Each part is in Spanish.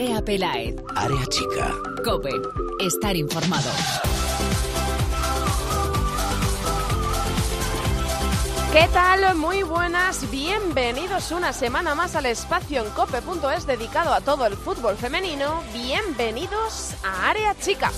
Andrea Pelaez. Área chica. Cope. Estar informado. ¿Qué tal? Muy buenas, bienvenidos una semana más al espacio en cope.es dedicado a todo el fútbol femenino. Bienvenidos a Área Chica.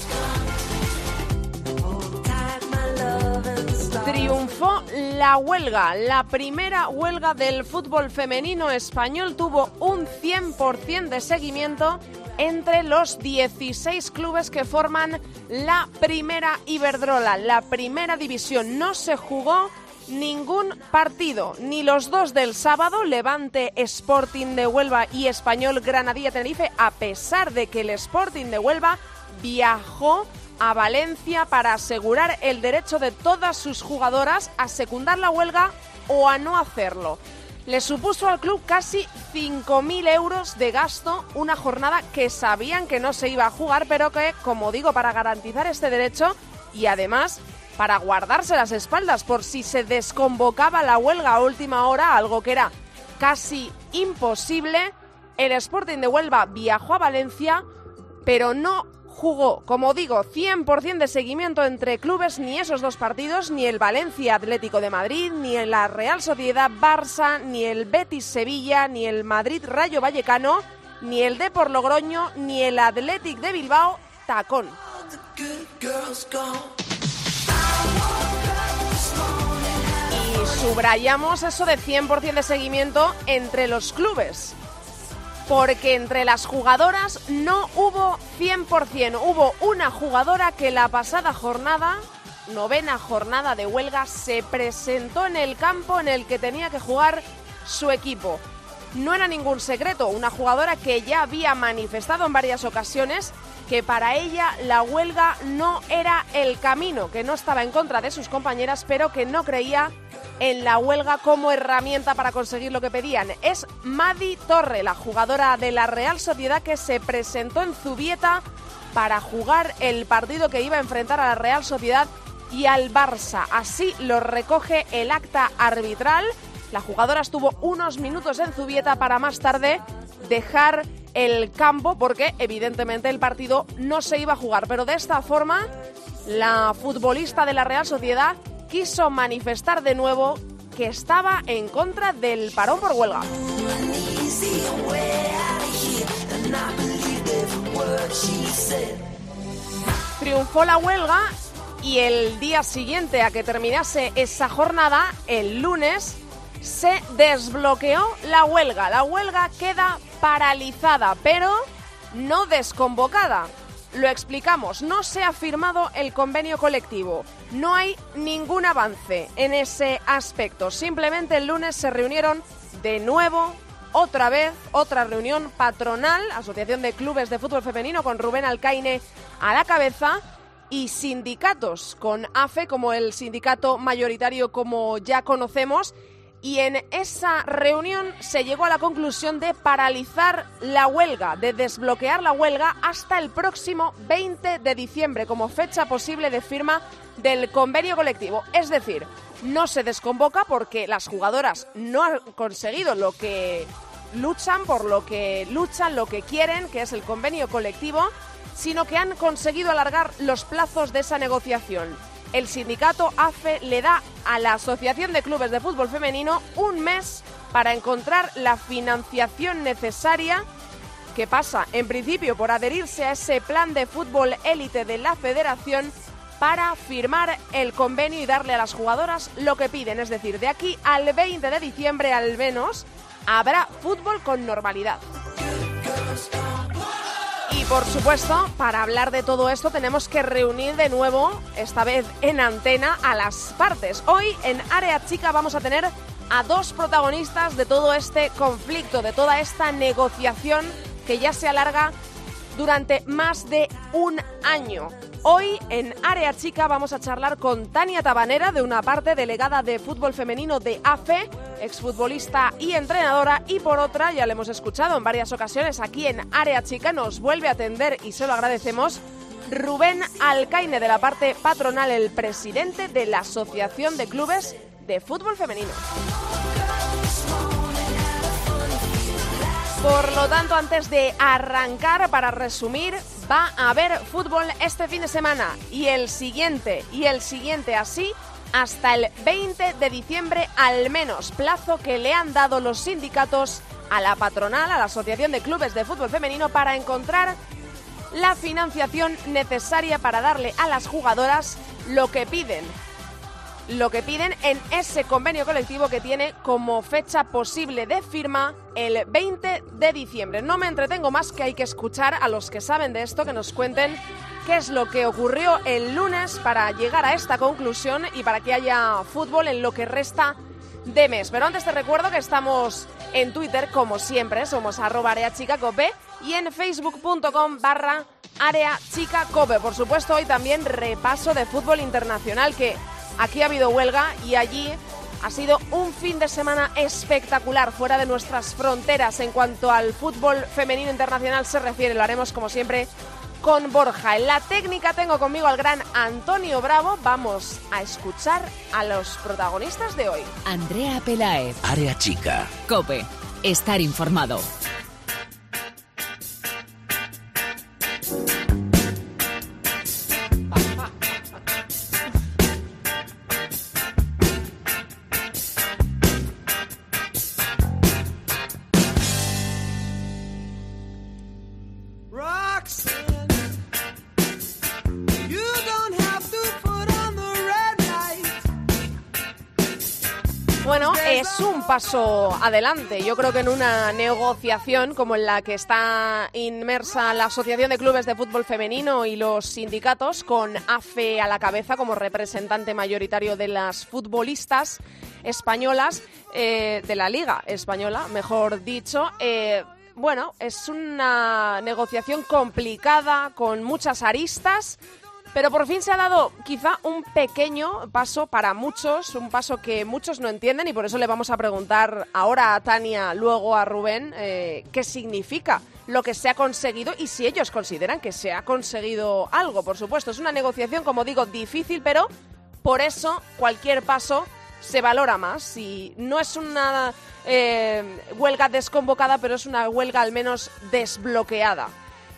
Triunfó la huelga, la primera huelga del fútbol femenino español tuvo un 100% de seguimiento entre los 16 clubes que forman la primera Iberdrola, la primera división. No se jugó ningún partido, ni los dos del sábado, Levante Sporting de Huelva y Español Granadilla Tenerife, a pesar de que el Sporting de Huelva viajó a Valencia para asegurar el derecho de todas sus jugadoras a secundar la huelga o a no hacerlo. Le supuso al club casi 5.000 euros de gasto, una jornada que sabían que no se iba a jugar, pero que, como digo, para garantizar este derecho y además para guardarse las espaldas por si se desconvocaba la huelga a última hora, algo que era casi imposible, el Sporting de Huelva viajó a Valencia, pero no jugó, como digo, 100% de seguimiento entre clubes, ni esos dos partidos, ni el Valencia Atlético de Madrid, ni la Real Sociedad Barça, ni el Betis Sevilla, ni el Madrid Rayo Vallecano, ni el Depor Logroño, ni el Athletic de Bilbao Tacón. Y subrayamos eso de 100% de seguimiento entre los clubes porque entre las jugadoras no hubo 100%. Hubo una jugadora que la pasada jornada, novena jornada de huelga, se presentó en el campo en el que tenía que jugar su equipo. No era ningún secreto, una jugadora que ya había manifestado en varias ocasiones que para ella la huelga no era el camino, que no estaba en contra de sus compañeras, pero que no creía en la huelga como herramienta para conseguir lo que pedían. Es Madi Torre, la jugadora de la Real Sociedad que se presentó en Zubieta para jugar el partido que iba a enfrentar a la Real Sociedad y al Barça. Así lo recoge el acta arbitral. La jugadora estuvo unos minutos en Zubieta para más tarde dejar el campo porque evidentemente el partido no se iba a jugar. Pero de esta forma, la futbolista de la Real Sociedad quiso manifestar de nuevo que estaba en contra del parón por huelga. Triunfó la huelga y el día siguiente a que terminase esa jornada, el lunes, se desbloqueó la huelga. La huelga queda paralizada, pero no desconvocada. Lo explicamos, no se ha firmado el convenio colectivo, no hay ningún avance en ese aspecto. Simplemente el lunes se reunieron de nuevo, otra vez, otra reunión patronal, Asociación de Clubes de Fútbol Femenino, con Rubén Alcaine a la cabeza, y sindicatos, con AFE como el sindicato mayoritario como ya conocemos, y en esa reunión se llegó a la conclusión de paralizar la huelga, de desbloquear la huelga hasta el próximo 20 de diciembre como fecha posible de firma del convenio colectivo. Es decir, no se desconvoca porque las jugadoras no han conseguido lo que luchan, por lo que luchan, lo que quieren, que es el convenio colectivo, sino que han conseguido alargar los plazos de esa negociación el sindicato AFE le da a la Asociación de Clubes de Fútbol Femenino un mes para encontrar la financiación necesaria que pasa, en principio, por adherirse a ese plan de fútbol élite de la federación para firmar el convenio y darle a las jugadoras lo que piden. Es decir, de aquí al 20 de diciembre al menos habrá fútbol con normalidad. Y por supuesto, para hablar de todo esto tenemos que reunir de nuevo, esta vez en antena, a las partes. Hoy en Área Chica vamos a tener a dos protagonistas de todo este conflicto, de toda esta negociación que ya se alarga durante más de un año. Hoy en Área Chica vamos a charlar con Tania Tabanera, de una parte delegada de fútbol femenino de AFE, exfutbolista y entrenadora, y por otra, ya le hemos escuchado en varias ocasiones aquí en Área Chica, nos vuelve a atender y se lo agradecemos. Rubén Alcaine, de la parte patronal, el presidente de la Asociación de Clubes de Fútbol Femenino. Por lo tanto, antes de arrancar, para resumir, va a haber fútbol este fin de semana y el siguiente, y el siguiente así hasta el 20 de diciembre al menos, plazo que le han dado los sindicatos a la patronal, a la Asociación de Clubes de Fútbol Femenino, para encontrar la financiación necesaria para darle a las jugadoras lo que piden. Lo que piden en ese convenio colectivo que tiene como fecha posible de firma el 20 de diciembre. No me entretengo más que hay que escuchar a los que saben de esto que nos cuenten qué es lo que ocurrió el lunes para llegar a esta conclusión y para que haya fútbol en lo que resta de mes. Pero antes te recuerdo que estamos en Twitter, como siempre, somos arroba areachicacope y en facebook.com barra areachicacope. Por supuesto, hoy también repaso de fútbol internacional, que aquí ha habido huelga y allí ha sido un fin de semana espectacular fuera de nuestras fronteras en cuanto al fútbol femenino internacional se refiere. Lo haremos como siempre con Borja. En la técnica tengo conmigo al gran Antonio Bravo. Vamos a escuchar a los protagonistas de hoy. Andrea Pelaez. Área chica. Cope. Estar informado. Paso adelante. Yo creo que en una negociación como en la que está inmersa la Asociación de Clubes de Fútbol Femenino y los sindicatos, con AFE a la cabeza como representante mayoritario de las futbolistas españolas, eh, de la Liga Española, mejor dicho. Eh, bueno, es una negociación complicada, con muchas aristas, pero por fin se ha dado quizá un pequeño paso para muchos, un paso que muchos no entienden y por eso le vamos a preguntar ahora a Tania, luego a Rubén, eh, qué significa lo que se ha conseguido y si ellos consideran que se ha conseguido algo, por supuesto. Es una negociación, como digo, difícil, pero por eso cualquier paso se valora más y no es una eh, huelga desconvocada, pero es una huelga al menos desbloqueada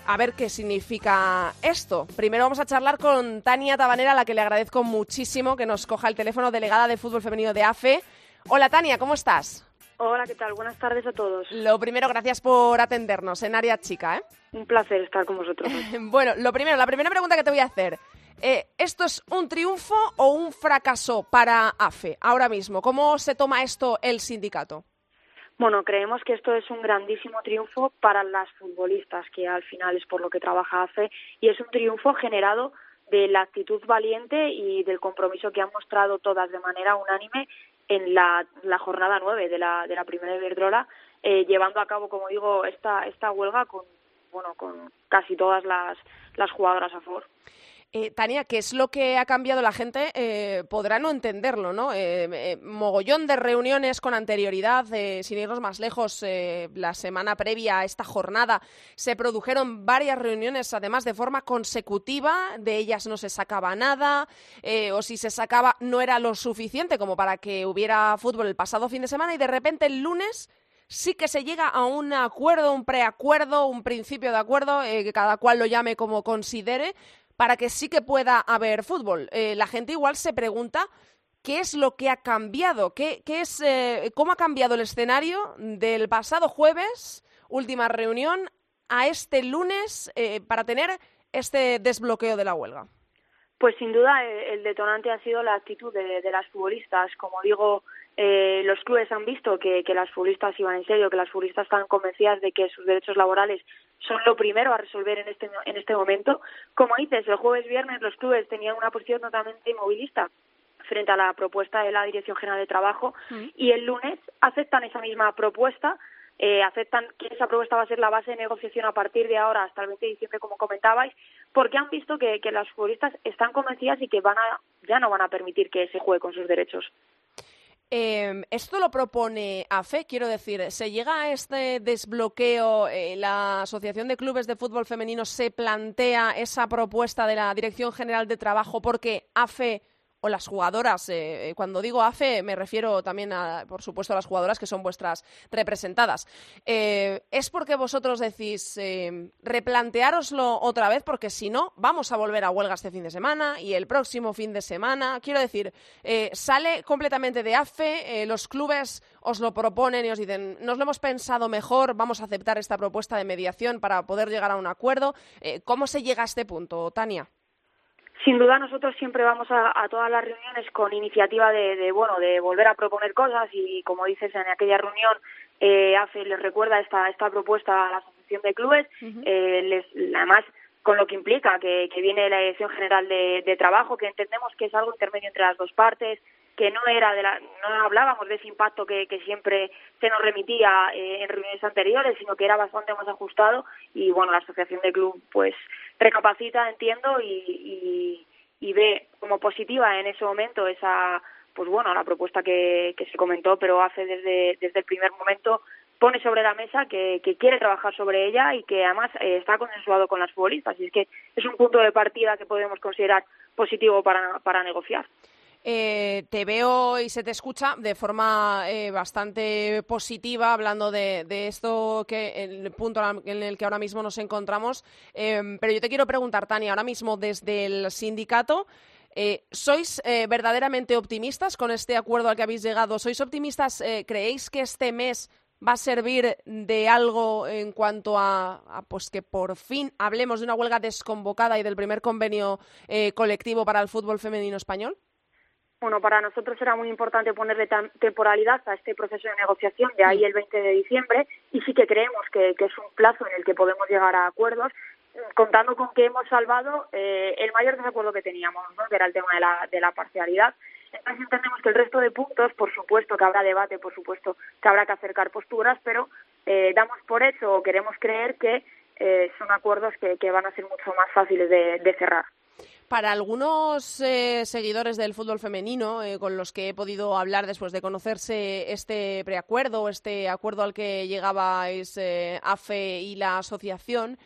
a ver qué significa esto. Primero vamos a charlar con Tania Tabanera, a la que le agradezco muchísimo que nos coja el teléfono, delegada de fútbol femenino de AFE. Hola Tania, ¿cómo estás? Hola, ¿qué tal? Buenas tardes a todos. Lo primero, gracias por atendernos en área chica. ¿eh? Un placer estar con vosotros. bueno, lo primero, la primera pregunta que te voy a hacer. Eh, ¿Esto es un triunfo o un fracaso para AFE ahora mismo? ¿Cómo se toma esto el sindicato? Bueno, creemos que esto es un grandísimo triunfo para las futbolistas, que al final es por lo que trabaja AFE, y es un triunfo generado de la actitud valiente y del compromiso que han mostrado todas de manera unánime en la, jornada nueve de la, de la primera Iberdrola, eh, llevando a cabo, como digo, esta, esta huelga con, bueno, con casi todas las, las jugadoras a favor. Eh, Tania, ¿qué es lo que ha cambiado la gente? Eh, podrá no entenderlo, ¿no? Eh, mogollón de reuniones con anterioridad, sin irnos más lejos, la semana previa a esta jornada se produjeron varias reuniones, además de forma consecutiva, de ellas no se sacaba nada, o si se sacaba no era lo suficiente como para que hubiera fútbol el pasado fin de semana y de repente el lunes sí que se llega a un acuerdo, un preacuerdo, un principio de acuerdo, que cada cual lo llame como considere, para que sí que pueda haber fútbol. Eh, la gente igual se pregunta qué es lo que ha cambiado, qué, qué es, eh, cómo ha cambiado el escenario del pasado jueves, última reunión, a este lunes eh, para tener este desbloqueo de la huelga. Pues sin duda el detonante ha sido la actitud de, de las futbolistas. Como digo, eh, los clubes han visto que, que, las futbolistas iban en serio, que las futbolistas están convencidas de que sus derechos laborales son lo primero a resolver en este, en este momento. Como dices, el jueves viernes los clubes tenían una posición totalmente inmovilista frente a la propuesta de la Dirección General de Trabajo y el lunes aceptan esa misma propuesta eh, aceptan que esa propuesta va a ser la base de negociación a partir de ahora hasta el 20 de diciembre, como comentabais, porque han visto que, que las futbolistas están convencidas y que van a, ya no van a permitir que se juegue con sus derechos. Eh, esto lo propone AFE, quiero decir, ¿se llega a este desbloqueo? Eh, ¿La Asociación de Clubes de Fútbol Femenino se plantea esa propuesta de la Dirección General de Trabajo porque AFE o las jugadoras, eh, cuando digo AFE me refiero también a, por supuesto, a las jugadoras que son vuestras representadas, eh, es porque vosotros decís eh, replanteároslo otra vez, porque si no, vamos a volver a huelga este fin de semana y el próximo fin de semana. Quiero decir, sale completamente de AFE, los clubes os lo proponen y os dicen, nos lo hemos pensado mejor, vamos a aceptar esta propuesta de mediación para poder llegar a un acuerdo. ¿Cómo se llega a este punto, Tania? Sin duda nosotros siempre vamos a, todas las reuniones con iniciativa de, bueno de volver a proponer cosas y como dices en aquella reunión eh, AFE les recuerda esta esta propuesta a la asociación de clubes eh, les además con lo que implica que, viene la Dirección General de, Trabajo que entendemos que es algo intermedio entre las dos partes que no era de la, no hablábamos de ese impacto que, siempre se nos remitía eh, en reuniones anteriores, sino que era bastante más ajustado y bueno, la asociación de club pues recapacita, entiendo, y, y, ve como positiva en ese momento esa, pues bueno, la propuesta que, que se comentó, pero hace desde, desde el primer momento pone sobre la mesa que, que quiere trabajar sobre ella y que además eh, está consensuado con las futbolistas. Y es que es un punto de partida que podemos considerar positivo para, para negociar. Eh, te veo y se te escucha de forma eh, bastante positiva hablando de, esto que el punto en el que ahora mismo nos encontramos. Em, pero yo te quiero preguntar, Tania, ahora mismo desde el sindicato. Eh, ¿Sois verdaderamente optimistas con este acuerdo al que habéis llegado? ¿Sois optimistas? ¿Creéis que este mes va a servir de algo en cuanto a, pues que por fin hablemos de una huelga desconvocada y del primer convenio colectivo para el fútbol femenino español? Bueno, para nosotros era muy importante ponerle temporalidad a este proceso de negociación, de ahí el 20 de diciembre, y sí que creemos que, es un plazo en el que podemos llegar a acuerdos, contando con que hemos salvado eh, el mayor desacuerdo que teníamos, ¿no? que era el tema de la, de la parcialidad. Entonces entendemos que el resto de puntos, por supuesto que habrá debate, por supuesto que habrá que acercar posturas, pero eh, damos por hecho o queremos creer que eh, son acuerdos que, van a ser mucho más fáciles de cerrar. Para algunos eh, seguidores del fútbol femenino, eh, con los que he podido hablar después de conocerse este preacuerdo, este acuerdo al que llegabais eh, AFE y la asociación,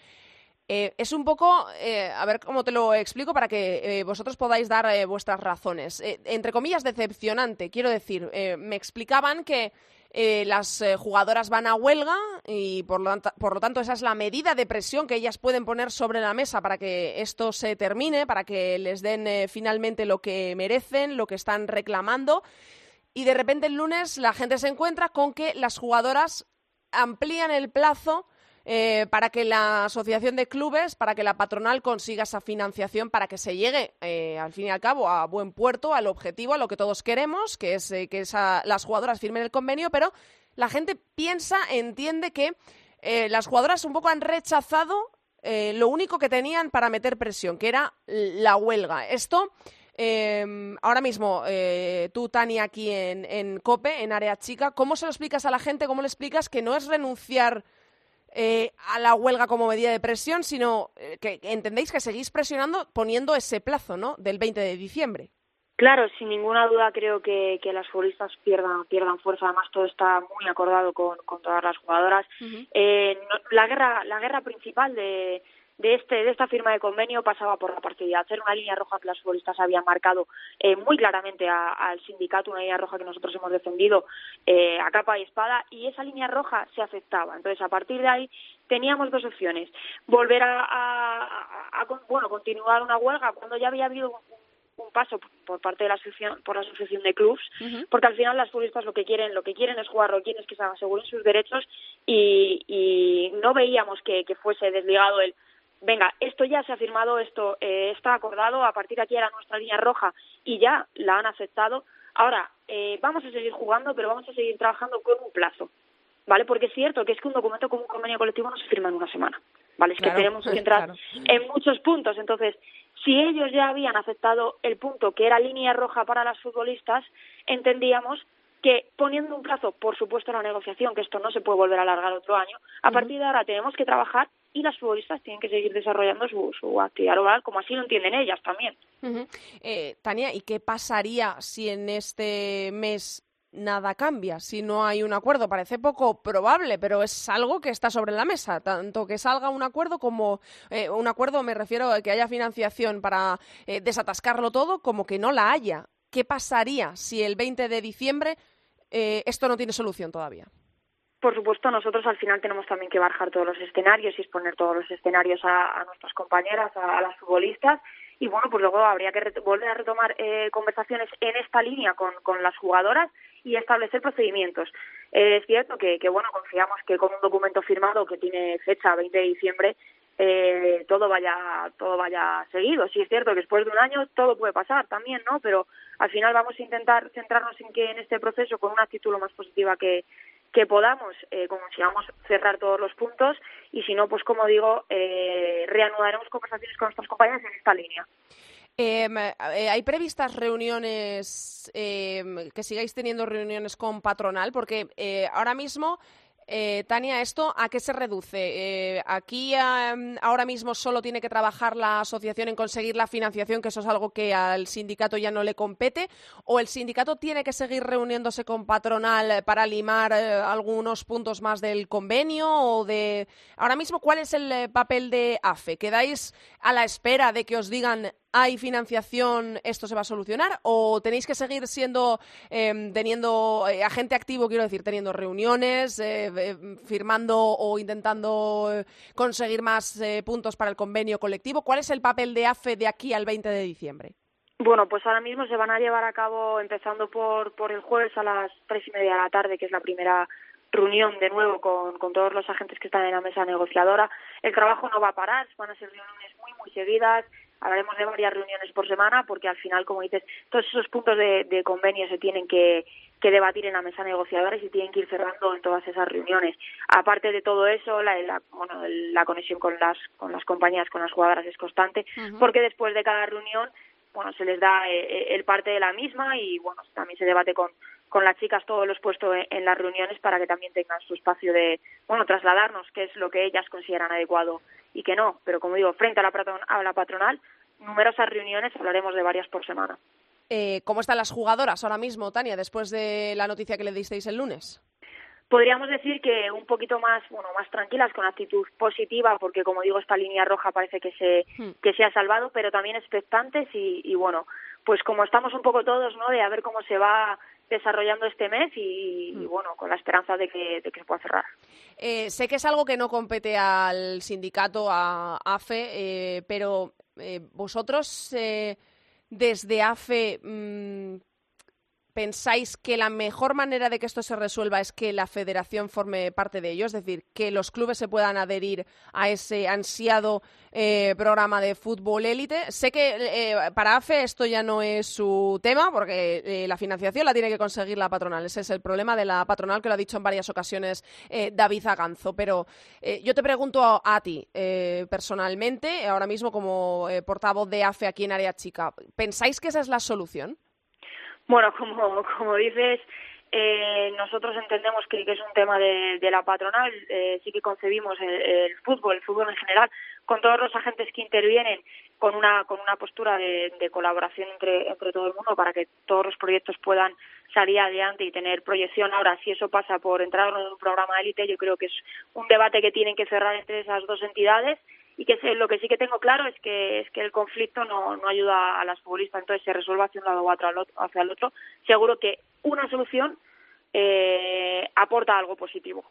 es un poco, a ver cómo te lo explico para que vosotros podáis dar vuestras razones. entre comillas, decepcionante. Quiero decir, me explicaban que eh, las eh, jugadoras van a huelga y por lo, por lo, tanto esa es la medida de presión que ellas pueden poner sobre la mesa para que esto se termine, para que les den eh, finalmente lo que merecen, lo que están reclamando. Y de repente el lunes la gente se encuentra con que las jugadoras amplían el plazo eh, para que la asociación de clubes, para que la patronal consiga esa financiación para que se llegue, eh, al fin y al cabo, a buen puerto, al objetivo, a lo que todos queremos, que es eh, que las jugadoras firmen el convenio, pero la gente piensa, entiende que las jugadoras un poco han rechazado lo único que tenían para meter presión, que era la huelga. Esto. ahora mismo, tú, Tania, aquí en, en, COPE, en Área Chica, ¿cómo se lo explicas a la gente? ¿Cómo le explicas que no es renunciar eh, a la huelga como medida de presión, sino eh, que entendéis que seguís presionando poniendo ese plazo, ¿no? Del 20 de diciembre. Claro, sin ninguna duda creo que, que las futbolistas pierdan, pierdan fuerza. Además, todo está muy acordado con, con todas las jugadoras. eh, la guerra, la guerra principal de, de este de esta firma de convenio pasaba por la parcialidad. Era una línea roja que las futbolistas habían marcado eh, muy claramente al sindicato, una línea roja que nosotros hemos defendido eh, a capa y espada, y esa línea roja se aceptaba. Entonces, a partir de ahí teníamos dos opciones: volver a, a, bueno continuar una huelga cuando ya había habido un, paso por parte de la asociación por la asociación de clubs porque al final las futbolistas lo que quieren lo que quieren es jugar lo que quieren es que se aseguren sus derechos y, y no veíamos que, que fuese desligado el venga, esto ya se ha firmado, esto eh, está acordado, a partir de aquí era nuestra línea roja y ya la han aceptado. Ahora, eh, vamos a seguir jugando, pero vamos a seguir trabajando con un plazo, ¿vale? Porque es cierto que es que un documento como un convenio colectivo no se firma en una semana, ¿vale? Es que tenemos que entrar en muchos puntos. Entonces, si ellos ya habían aceptado el punto que era línea roja para las futbolistas, entendíamos que poniendo un plazo, por supuesto, la negociación, que esto no se puede volver a alargar otro año, a partir de ahora tenemos que trabajar y las futbolistas tienen que seguir desarrollando su, su actividad laboral como así lo entienden ellas también. eh, Tania, ¿y qué pasaría si en este mes nada cambia si no hay un acuerdo. Parece poco probable, pero es algo que está sobre la mesa. Tanto que salga un acuerdo como eh, un acuerdo, me refiero a que haya financiación para eh, desatascarlo todo, como que no la haya. ¿Qué pasaría si el 20 de diciembre eh, esto no tiene solución todavía? Por supuesto, nosotros al final tenemos también que bajar todos los escenarios y exponer todos los escenarios a, nuestras compañeras, a, las futbolistas. Y bueno, pues luego habría que volver a retomar eh, conversaciones en esta línea con, con las jugadoras y establecer procedimientos. es cierto que, que, bueno, confiamos que con un documento firmado que tiene fecha 20 de diciembre eh, todo vaya todo vaya seguido. Sí es cierto que después de un año todo puede pasar también, ¿no? Pero al final vamos a intentar centrarnos en que en este proceso con una actitud más positiva que que podamos eh, consigamos cerrar todos los puntos y si no, pues como digo, eh, reanudaremos conversaciones con nuestros compañeros en esta línea. Em, eh, ¿Hay previstas reuniones, em, que sigáis teniendo reuniones con patronal? Porque eh, ahora mismo eh, Tania, ¿esto a qué se reduce? Eh, aquí em, ahora mismo solo tiene que trabajar la asociación en conseguir la financiación, que eso es algo que al sindicato ya no le compete, o el sindicato tiene que seguir reuniéndose con patronal para limar eh, algunos puntos más del convenio o de ahora mismo cuál es el papel de AFE? ¿Quedáis a la espera de que os digan hay financiación, esto se va a solucionar? ¿O tenéis que seguir siendo, em, teniendo eh, agente activo, quiero decir, teniendo reuniones, eh, firmando o intentando eh, conseguir más puntos para el convenio colectivo? ¿Cuál es el papel de AFE de aquí al 20 de diciembre? Bueno, pues ahora mismo se van a llevar a cabo, empezando por, por el jueves a las tres y media de la tarde, que es la primera reunión de nuevo con, con todos los agentes que están en la mesa negociadora. El trabajo no va a parar, van a ser reuniones muy, muy seguidas, hablaremos de varias reuniones por semana porque al final, como dices, todos esos puntos de, de convenio se tienen que, que, debatir en la mesa negociadora y se tienen que ir cerrando en todas esas reuniones. Aparte de todo eso, la, la, bueno, la conexión con las, con las compañías, con las jugadoras es constante, porque después de cada reunión bueno, se les da eh, eh, el parte de la misma y bueno, también se debate con, con las chicas todos los puestos en, las reuniones para que también tengan su espacio de, bueno, trasladarnos qué es lo que ellas consideran adecuado y que no. Pero como digo, frente a la, a la patronal, numerosas reuniones, hablaremos de varias por semana. Eh, ¿Cómo están las jugadoras ahora mismo, Tania, después de la noticia que le disteis el lunes? Podríamos decir que un poquito más, bueno, más tranquilas, con actitud positiva, porque como digo, esta línea roja parece que se, hmm. que se ha salvado, pero también expectantes y, y bueno, pues como estamos un poco todos, ¿no? De a ver cómo se va desarrollando este mes y, mm. bueno, con la esperanza de que, de que se pueda cerrar. Eh, sé que es algo que no compete al sindicato, a AFE, eh, pero eh, vosotros desde AFE ¿Pensáis que la mejor manera de que esto se resuelva es que la federación forme parte de ello? Es decir, que los clubes se puedan adherir a ese ansiado eh, programa de fútbol élite. Sé que eh, para AFE esto ya no es su tema, porque eh, la financiación la tiene que conseguir la patronal. Ese es el problema de la patronal, que lo ha dicho en varias ocasiones David Aganzo. Pero yo te pregunto a, a ti, personalmente, ahora mismo como portavoz de AFE aquí en Área Chica, ¿pensáis que esa es la solución? Bueno, como, como dices, eh, nosotros entendemos que, es un tema de, la patronal, eh, sí que concebimos el, fútbol, el fútbol en general, con todos los agentes que intervienen, con una, con una postura de, de colaboración entre, entre todo el mundo para que todos los proyectos puedan salir adelante y tener proyección. Ahora, si eso pasa por entrar en un programa de élite, yo creo que es un debate que tienen que cerrar entre esas dos entidades y que lo que sí que tengo claro es que es que el conflicto no, no ayuda a las futbolistas, entonces se resuelve hacia un lado o hacia el otro. Seguro que una solución eh, aporta algo positivo.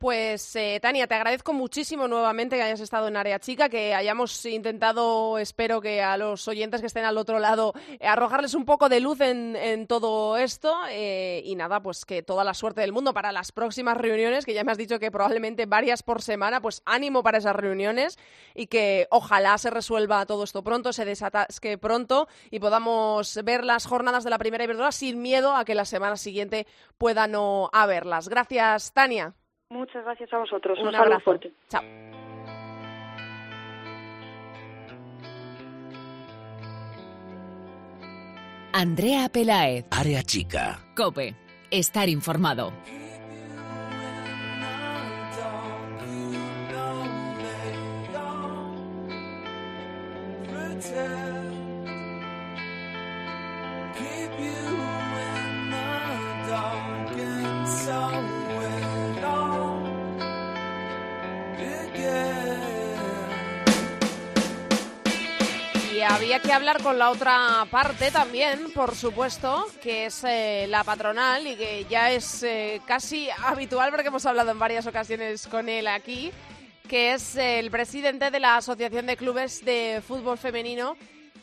Pues eh, Tania, te agradezco muchísimo nuevamente que hayas estado en Área Chica, que hayamos intentado, espero que a los oyentes que estén al otro lado, eh, arrojarles un poco de luz en, todo esto. Eh, y nada, pues que toda la suerte del mundo para las próximas reuniones, que ya me has dicho que probablemente varias por semana, pues ánimo para esas reuniones y que ojalá se resuelva todo esto pronto, se desatasque pronto y podamos ver las jornadas de la primera Iberdrola sin miedo a que la semana siguiente pueda no haberlas. Gracias, Tania. Muchas gracias a vosotros. Un, abrazo fuerte. Chao. Andrea Pelaez. Área chica. Cope. Estar informado. Había que hablar con la otra parte también, por supuesto, que es eh, la patronal y que ya es eh, casi habitual porque hemos hablado en varias ocasiones con él aquí, que es el presidente de la Asociación de Clubes de Fútbol Femenino,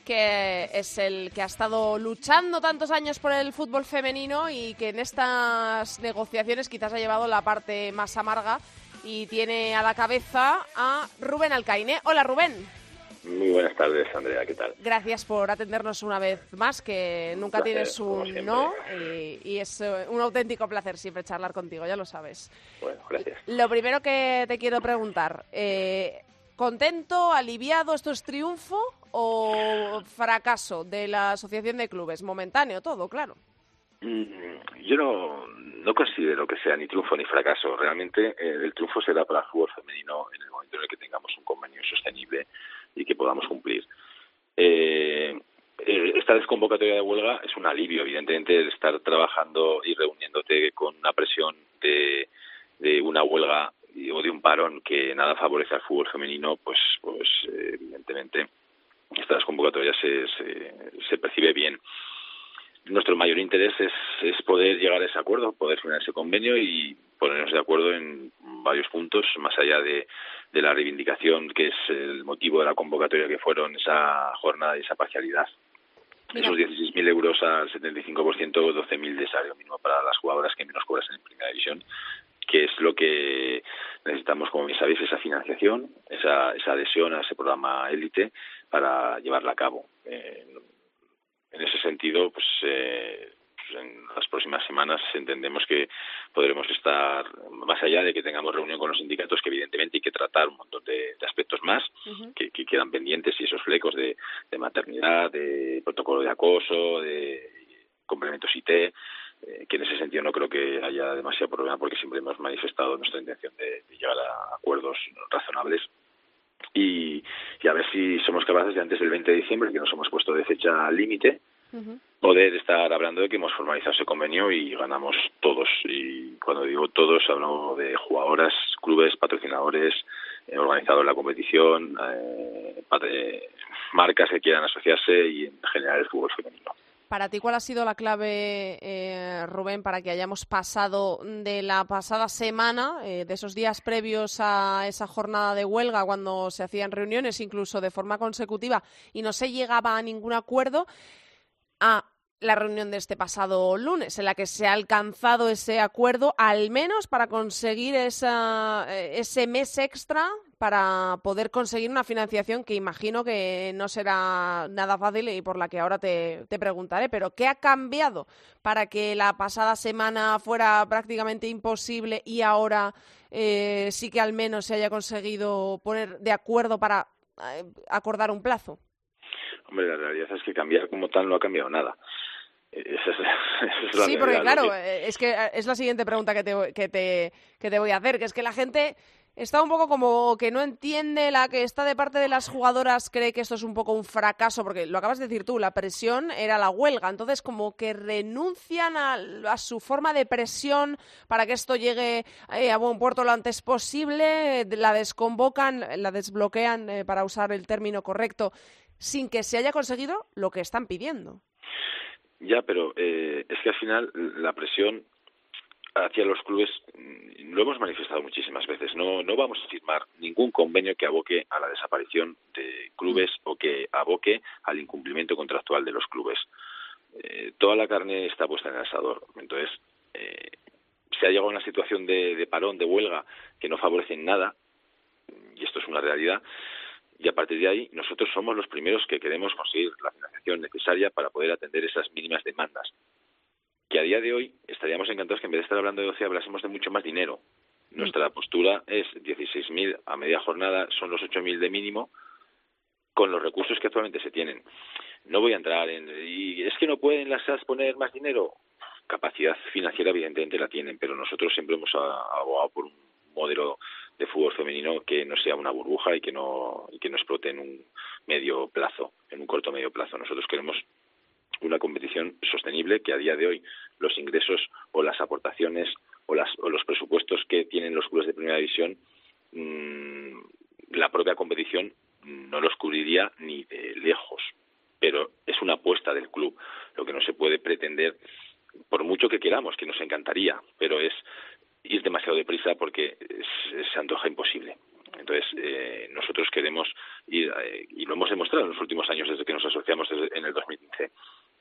que es el que ha estado luchando tantos años por el fútbol femenino y que en estas negociaciones quizás ha llevado la parte más amarga y tiene a la cabeza a Rubén Alcaine. Hola Rubén. Muy buenas tardes, Andrea, ¿qué tal? Gracias por atendernos una vez más, que nunca tienes un no y, es eh, un auténtico placer siempre charlar contigo, ya lo sabes. Bueno, gracias. Lo primero que te quiero preguntar, eh, ¿contento, aliviado, esto es triunfo o fracaso de la Asociación de Clubes? Momentáneo todo, claro. Mm, yo no, no considero que sea ni triunfo ni fracaso. Realmente eh, el triunfo será para el fútbol femenino en el momento en el que tengamos un convenio sostenible y que podamos cumplir. Eh, eh, esta desconvocatoria de huelga es un alivio, evidentemente, el estar trabajando y reuniéndote con una presión de, de una huelga o de un parón que nada favorece al fútbol femenino, pues, pues eh, evidentemente esta desconvocatoria se, se, se percibe bien nuestro mayor interés es, es, poder llegar a ese acuerdo, poder firmar ese convenio y ponernos de acuerdo en varios puntos, más allá de, de la reivindicación que es el motivo de la convocatoria que fueron esa jornada y esa parcialidad. Esos 16.000 euros al 75%, 12.000 de salario mínimo para las jugadoras que menos cobran en primera división, que es lo que necesitamos, como bien sabéis, esa financiación, esa, esa adhesión a ese programa élite para llevarla a cabo. Eh, en ese sentido, pues, eh, pues, en las próximas semanas entendemos que podremos estar más allá de que tengamos reunión con los sindicatos, que evidentemente hay que tratar un montón de, aspectos más que, quedan pendientes y esos flecos de, maternidad, de protocolo de acoso, de complementos IT, eh, que en ese sentido no creo que haya demasiado problema porque siempre hemos manifestado nuestra intención de, llegar a acuerdos razonables. Y, y, a ver si somos capaces de antes del 20 de diciembre, que nos hemos puesto de fecha límite, poder estar hablando de que hemos formalizado ese convenio y ganamos todos. Y cuando digo todos, hablo de jugadoras, clubes, patrocinadores, eh, organizadores de la competición, eh, marcas que quieran asociarse y en general el fútbol femenino. Para ti, ¿cuál ha sido la clave, eh, Rubén, para que hayamos pasado de la pasada semana, eh, de esos días previos a esa jornada de huelga, cuando se hacían reuniones incluso de forma consecutiva y no se llegaba a ningún acuerdo, a la reunión de este pasado lunes, en la que se ha alcanzado ese acuerdo, al menos para conseguir esa, eh, ese mes extra para poder conseguir una financiación que imagino que no será nada fácil y por la que ahora te, te preguntaré. Pero, ¿qué ha cambiado para que la pasada semana fuera prácticamente imposible y ahora eh, sí que al menos se haya conseguido poner de acuerdo para eh, acordar un plazo? Hombre, la realidad es que cambiar como tal no ha cambiado nada. sí, porque claro, eh, es que eh, es la siguiente pregunta que te, que, te, que te voy a hacer, que es que la gente está un poco como que no entiende la que está de parte de las jugadoras, cree que esto es un poco un fracaso, porque lo acabas de decir tú, la presión era la huelga, entonces como que renuncian a, a su forma de presión para que esto llegue eh, a buen puerto lo antes posible, la desconvocan, la desbloquean, para usar el término correcto, sin que se haya conseguido lo que están pidiendo. Ya, pero eh, es que al final la presión hacia los clubes mm, lo hemos manifestado muchísimas veces. No, no vamos a firmar ningún convenio que aboque a la desaparición de clubes o que aboque al incumplimiento contractual de los clubes. Eh, toda la carne está puesta en el asador. Entonces, eh, se ha llegado a una situación de, de parón, de huelga, que no favorece en nada, y esto es una realidad, y a partir de ahí nosotros somos los primeros que queremos conseguir la financiación necesaria para poder atender esas mínimas demandas. Que a día de hoy estaríamos encantados que en vez de estar hablando de 12 hablásemos de mucho más dinero. Nuestra postura es 16.000 a media jornada, son los 8.000 de mínimo, con los recursos que actualmente se tienen. No voy a entrar en. ¿Y es que no pueden las SAS poner más dinero? Capacidad financiera, evidentemente, la tienen, pero nosotros siempre hemos abogado por un modelo de fútbol femenino que no sea una burbuja y que no y que no explote en un medio plazo, en un corto medio plazo. Nosotros queremos una competición sostenible que a día de hoy los ingresos o las aportaciones o, las, o los presupuestos que tienen los clubes de primera división mm, la propia competición no los cubriría ni de lejos pero es una apuesta del club lo que no se puede pretender por mucho que queramos que nos encantaría pero es antoja imposible. Entonces, eh, nosotros queremos ir, eh, y lo hemos demostrado en los últimos años desde que nos asociamos en el 2015.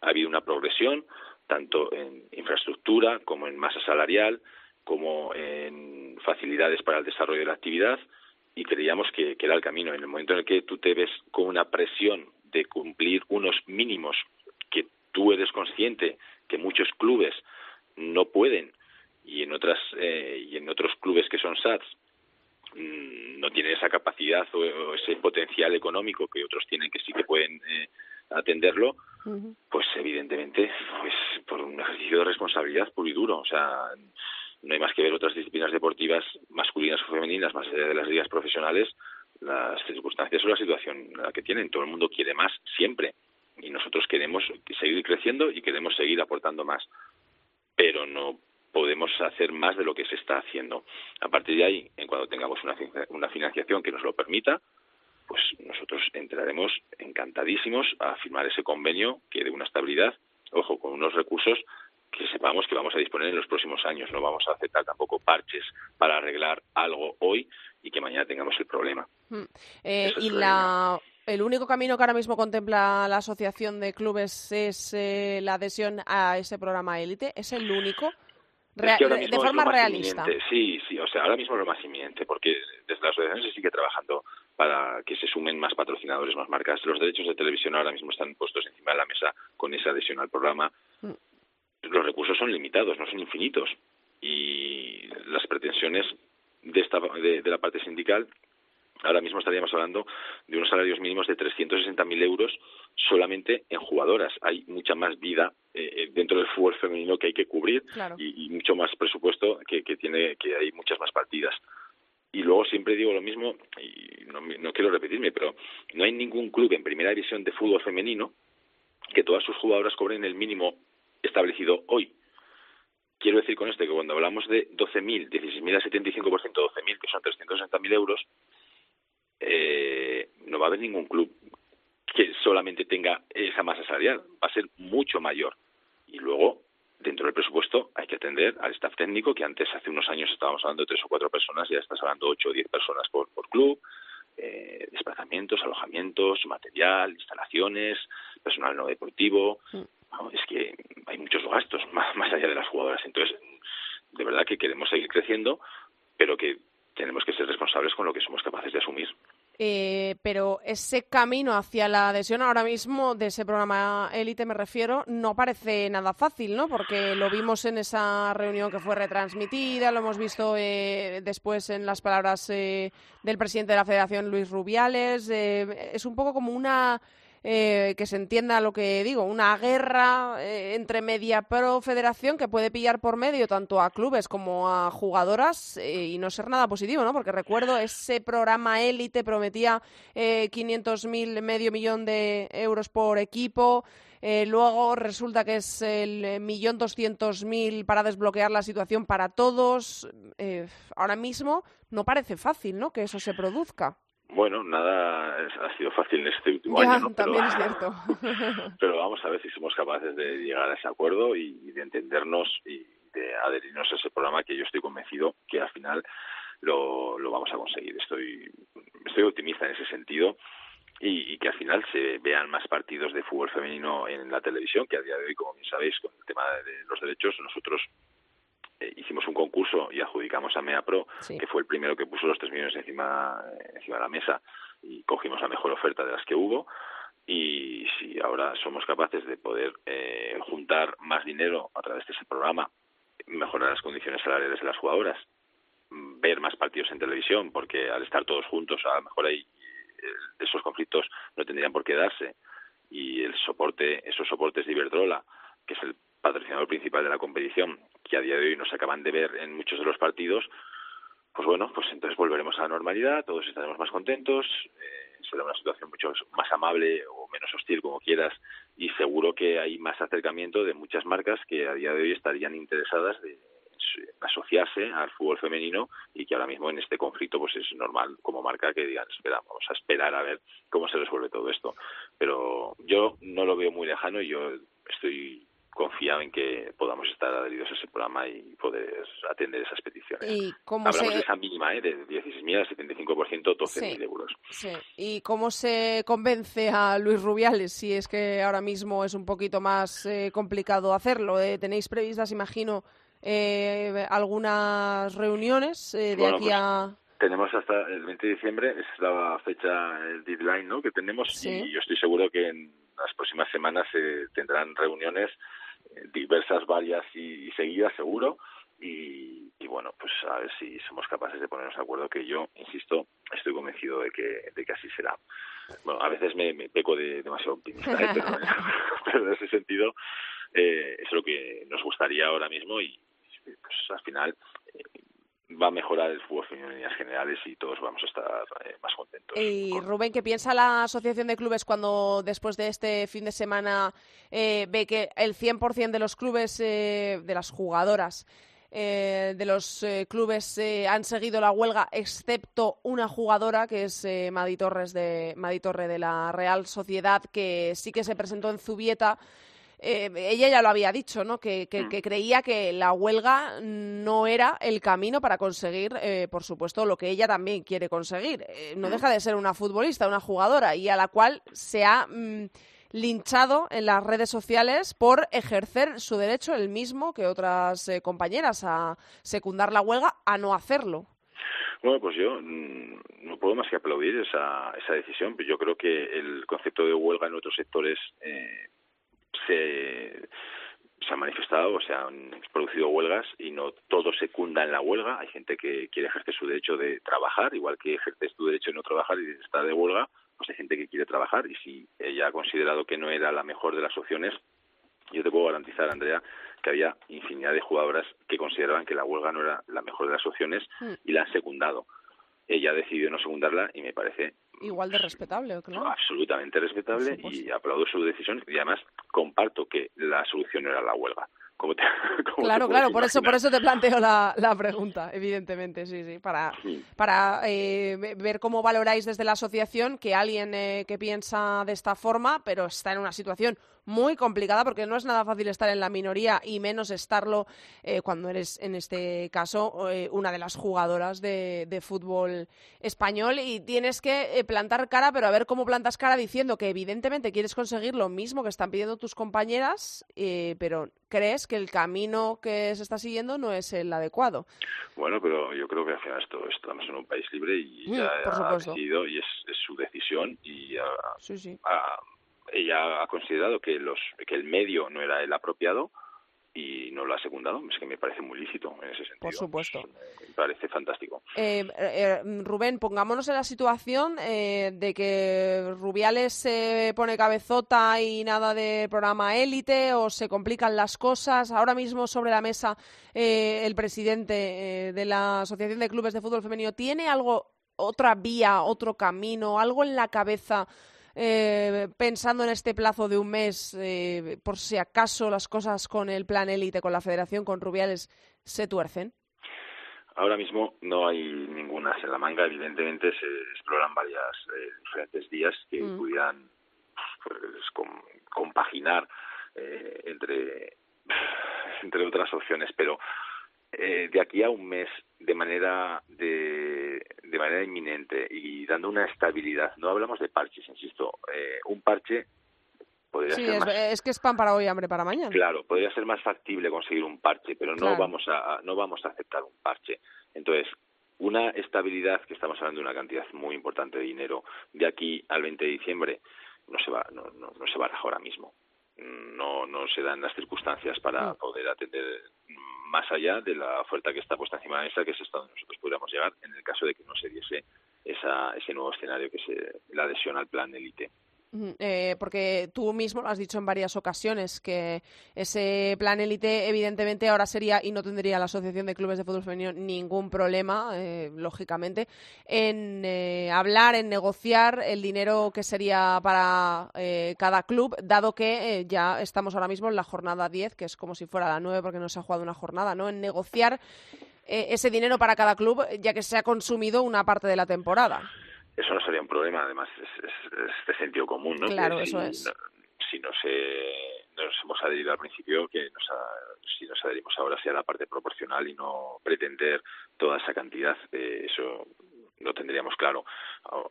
Ha habido una progresión, tanto en infraestructura como en masa salarial, como en facilidades para el desarrollo de la actividad, y creíamos que, que era el camino. En el momento en el que tú te ves con una presión de cumplir unos mínimos que tú eres consciente que muchos clubes no pueden y en otras eh, y en otros clubes que son SATs mm, no tienen esa capacidad o, ese potencial económico que otros tienen que sí que pueden eh, atenderlo pues evidentemente pues por un ejercicio de responsabilidad puro y duro. O sea no hay más que ver otras disciplinas deportivas masculinas o femeninas más allá de las ligas profesionales las circunstancias o la situación la que tienen. Todo el mundo quiere más siempre y nosotros queremos seguir creciendo y queremos seguir aportando más. Pero no podemos hacer más de lo que se está haciendo. A partir de ahí, en cuando tengamos una, una financiación que nos lo permita, pues nosotros entraremos encantadísimos a firmar ese convenio que dé una estabilidad, ojo, con unos recursos que sepamos que vamos a disponer en los próximos años. No vamos a aceptar tampoco parches para arreglar algo hoy y que mañana tengamos el problema. Hmm. Eh, y la, el único camino que ahora mismo contempla la Asociación de Clubes es eh, la adhesión a ese programa élite. ¿Es el único? De forma realista. Sí, sí, o sea, ahora mismo es lo más inminente, porque desde la asociación se sigue trabajando para que se sumen más patrocinadores, más marcas. Los derechos de televisión ahora mismo están puestos encima de la mesa con esa adhesión al programa. Mm. Los recursos son limitados, no son infinitos. Y las pretensiones de, esta, de la parte sindical ahora mismo estaríamos hablando de unos salarios mínimos de 360.000 euros solamente en jugadoras. Hay mucha más vida eh, eh, dentro del fútbol femenino que hay que cubrir y, mucho más presupuesto que, tiene que hay muchas más partidas. Y luego siempre digo lo mismo, y no, no quiero repetirme, pero no hay ningún club en primera división de fútbol femenino que todas sus jugadoras cobren el mínimo establecido hoy. Quiero decir con esto que cuando hablamos de 12.000, 16.000 al 75%, 12.000, que son 360.000 euros, eh, no va a haber ningún club que solamente tenga esa masa salarial, va a ser mucho mayor. Y luego, dentro del presupuesto, hay que atender al staff técnico, que antes, hace unos años, estábamos hablando de tres o cuatro personas, ya estás hablando de ocho o diez personas por, por club, eh, desplazamientos, alojamientos, material, instalaciones, personal no deportivo. Mm. es que hay muchos gastos más, más allá de las jugadoras. Entonces, de verdad que queremos seguir creciendo, pero que tenemos que ser responsables con lo que somos capaces de asumir. Eh, pero ese camino hacia la adhesión ahora mismo de ese programa élite, me refiero, no parece nada fácil, ¿no? Porque lo vimos en esa reunión que fue retransmitida, lo hemos visto eh, después en las palabras eh, del presidente de la Federación, Luis Rubiales. es un poco como una eh, que se entienda lo que digo, una guerra eh, entre Media Pro Federación que puede pillar por medio tanto a clubes como a jugadoras eh, y no ser nada positivo, ¿no? Porque recuerdo ese programa élite prometía 500.000, medio millón de euros por equipo. luego resulta que es el millón doscientos mil para desbloquear la situación para todos. ahora mismo no parece fácil, ¿no? Que eso se produzca. Bueno, nada ha sido fácil en este último año, ¿no? También es cierto. pero vamos a ver si somos capaces de llegar a ese acuerdo y, de entendernos y de adherirnos a ese programa que yo estoy convencido que al final lo, lo vamos a conseguir. Estoy, estoy optimista en ese sentido y, y, que al final se vean más partidos de fútbol femenino en la televisión, que a día de hoy, como bien sabéis, con el tema de los derechos, nosotros eh, hicimos un concurso y adjudicamos a MEA Pro, que fue el primero que puso los tres millones encima, encima de la mesa y cogimos la mejor oferta de las que hubo. Y si ahora somos capaces de poder eh, juntar más dinero a través de ese programa, mejorar las condiciones salariales de las jugadoras, ver más partidos en televisión, porque al estar todos juntos, a lo mejor ahí eh, esos conflictos no tendrían por qué darse. Y el soporte, esos soportes de Iberdrola, que es el patrocinador principal de la competición, que a día de hoy nos acaban de ver en muchos de los partidos, pues bueno, pues entonces volveremos a la normalidad, todos estaremos más contentos, eh, será una situación mucho más amable o menos hostil, como quieras, y seguro que hay más acercamiento de muchas marcas que a día de hoy estarían interesadas de asociarse al fútbol femenino y que ahora mismo en este conflicto pues es normal como marca que digan espera vamos a esperar a ver cómo se resuelve todo esto pero yo no lo veo muy lejano y yo estoy confiado en que podamos estar adheridos a ese programa y poder atender esas peticiones. ¿Y cómo Hablamos se... de esa mínima, ¿eh? de 16.000 a 75%, 12.000 Sí. euros. Sí. ¿Y cómo se convence a Luis Rubiales si es que ahora mismo es un poquito más eh, complicado hacerlo? Eh, ¿Tenéis previstas, imagino, eh, algunas reuniones eh, de Bueno, aquí pues, a...? Tenemos hasta el 20 de diciembre, es la fecha, el deadline ¿no? que tenemos Sí. y yo estoy seguro que en las próximas semanas se tendrán reuniones eh, diversas, varias y, y seguidas seguro y, y bueno, pues a ver si somos capaces de ponernos de acuerdo que yo, insisto, estoy convencido de que, de que así será. Bueno, a veces me, me peco de demasiado optimista, ¿eh? pero, pero en ese sentido eh, es lo que nos gustaría ahora mismo y pues al final eh, va a mejorar el fútbol femenino en líneas generales y todos vamos a estar eh, más contentos. Y con- Rubén, ¿qué piensa la Asociación de Clubes cuando después de este fin de semana eh, ve que el 100% de los clubes, eh, de las jugadoras, eh, de los eh, clubes eh, han seguido la huelga, excepto una jugadora que es Madi Torres de Madi Torre de la Real Sociedad, que sí que se presentó en Zubieta. Eh, ella ya lo había dicho, ¿no? Que, que- Mm. que creía que la huelga no era el camino para conseguir, eh, por supuesto, lo que ella también quiere conseguir. Eh, no Mm. deja de ser una futbolista, una jugadora, y a la cual se ha mm, linchado en las redes sociales por ejercer su derecho, el mismo que otras eh, compañeras, a secundar la huelga, a no hacerlo. Bueno, pues yo no puedo más que aplaudir esa, esa decisión, pero yo creo que el concepto de huelga en otros sectores eh, se, se ha manifestado o se han producido huelgas y no todo secunda en la huelga. Hay gente que quiere ejercer su derecho de trabajar, igual que ejerces tu derecho de no trabajar y está de huelga, pues hay gente que quiere trabajar y si ella ha considerado que no era la mejor de las opciones, yo te puedo garantizar, Andrea, que había infinidad de jugadoras que consideraban que la huelga no era la mejor de las opciones Mm. y la han secundado. Ella decidió no secundarla y me parece Igual de respetable, claro. absolutamente respetable y aplaudo su decisión y además comparto que la solución era la huelga. Como te- como te Claro, claro, por eso, por eso te planteo la, la pregunta, evidentemente, sí, sí, para, Sí. para eh, ve- ver cómo valoráis desde la asociación que alguien eh, que piensa de esta forma, pero está en una situación muy complicada porque no es nada fácil estar en la minoría y menos estarlo eh, cuando eres, en este caso, eh, una de las jugadoras de, de fútbol español y tienes que eh, plantar cara, pero a ver cómo plantas cara diciendo que evidentemente quieres conseguir lo mismo que están pidiendo tus compañeras, eh, pero crees que el camino que se está siguiendo no es el adecuado. Bueno, pero yo creo que al final esto, estamos en un país libre y Mm, por ha decidido y es, es su decisión y ha- Sí, sí. ha- ella ha considerado que los que el medio no era el apropiado y no lo ha secundado. Es que me parece muy lícito en ese sentido. Por supuesto. Me parece fantástico. Eh, eh, Rubén, pongámonos en la situación eh, de que Rubiales se pone cabezota y nada de programa élite o se complican las cosas. Ahora mismo sobre la mesa eh, el presidente eh, de la Asociación de Clubes de Fútbol Femenino tiene algo, otra vía, otro camino, algo en la cabeza. Eh, pensando en este plazo de un mes, eh, por si acaso las cosas con el plan élite, con la federación, con Rubiales, se tuercen. Ahora mismo no hay ninguna en la manga. Evidentemente se exploran varias eh, diferentes días que Mm. pudieran pues, com- compaginar eh, entre entre otras opciones, pero eh, de aquí a un mes de manera de, de manera inminente y dando una estabilidad. No hablamos de parches, insisto. Eh, un parche podría Sí, ser es, más es que es pan para hoy, hambre para mañana. Claro, podría ser más factible conseguir un parche, pero no Claro. vamos a no vamos a aceptar un parche. Entonces, una estabilidad que estamos hablando de una cantidad muy importante de dinero de aquí al 20 de diciembre no se va no, no, no se baraja ahora mismo. No no se dan las circunstancias para Mm. poder atender más allá de la oferta que está puesta encima de la mesa, que es hasta donde nosotros podríamos llegar en el caso de que no se diese esa, ese nuevo escenario que es la adhesión al plan élite. Eh, porque tú mismo lo has dicho en varias ocasiones que ese plan élite evidentemente ahora sería y no tendría la Asociación de Clubes de Fútbol Femenino ningún problema, eh, lógicamente, en eh, hablar, en negociar el dinero que sería para eh, cada club, dado que eh, ya estamos ahora mismo en la jornada 10, que es como si fuera la 9 porque no se ha jugado una jornada, ¿no? En negociar eh, ese dinero para cada club, ya que se ha consumido una parte de la temporada. Eso no sería un problema, además es, es- es de sentido común, ¿no? Claro, Que eso si es. No, si no se nos hemos adherido al principio que nos si nos adherimos ahora sea la parte proporcional y no pretender toda esa cantidad, eh, eso lo tendríamos claro.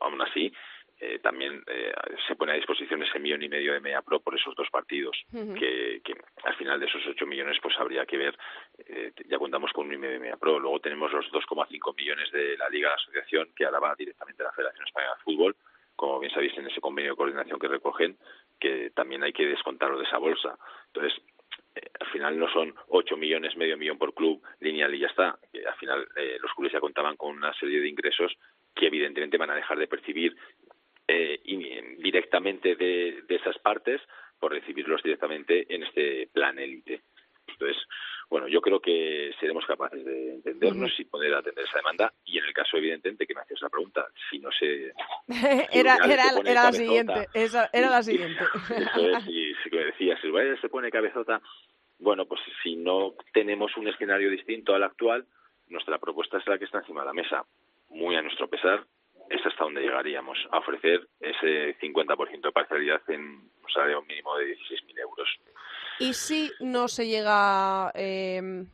Aún así, eh, también eh, se pone a disposición ese millón y medio de Media Pro por esos dos partidos, que, que, al final de esos ocho millones pues habría que ver, eh, ya contamos con un y medio de Media Pro, luego tenemos los 2,5 millones de la Liga de Asociación, que ahora va directamente a la Federación Española de Fútbol, como bien sabéis en ese convenio de coordinación que recogen, que también hay que descontarlo de esa bolsa. Entonces, al final no son ocho millones, medio millón por club lineal y ya está. al final los clubes ya contaban con una serie de ingresos que evidentemente van a dejar de percibir eh, directamente de, esas partes por recibirlos directamente en este plan élite. Entonces, bueno, yo creo que seremos capaces de entendernos y poder atender esa demanda. Y en el caso, evidentemente, que me hacías la pregunta, si no se. era, era, era la siguiente. Esa, era la siguiente. Eso es, y si me decías, si el se pone cabezota, bueno, pues si no tenemos un escenario distinto al actual, nuestra propuesta es la que está encima de la mesa. Muy a nuestro pesar, es hasta donde llegaríamos, a ofrecer ese 50% de parcialidad en un salario mínimo de 16.000 euros. ¿Y si no se llega, eh,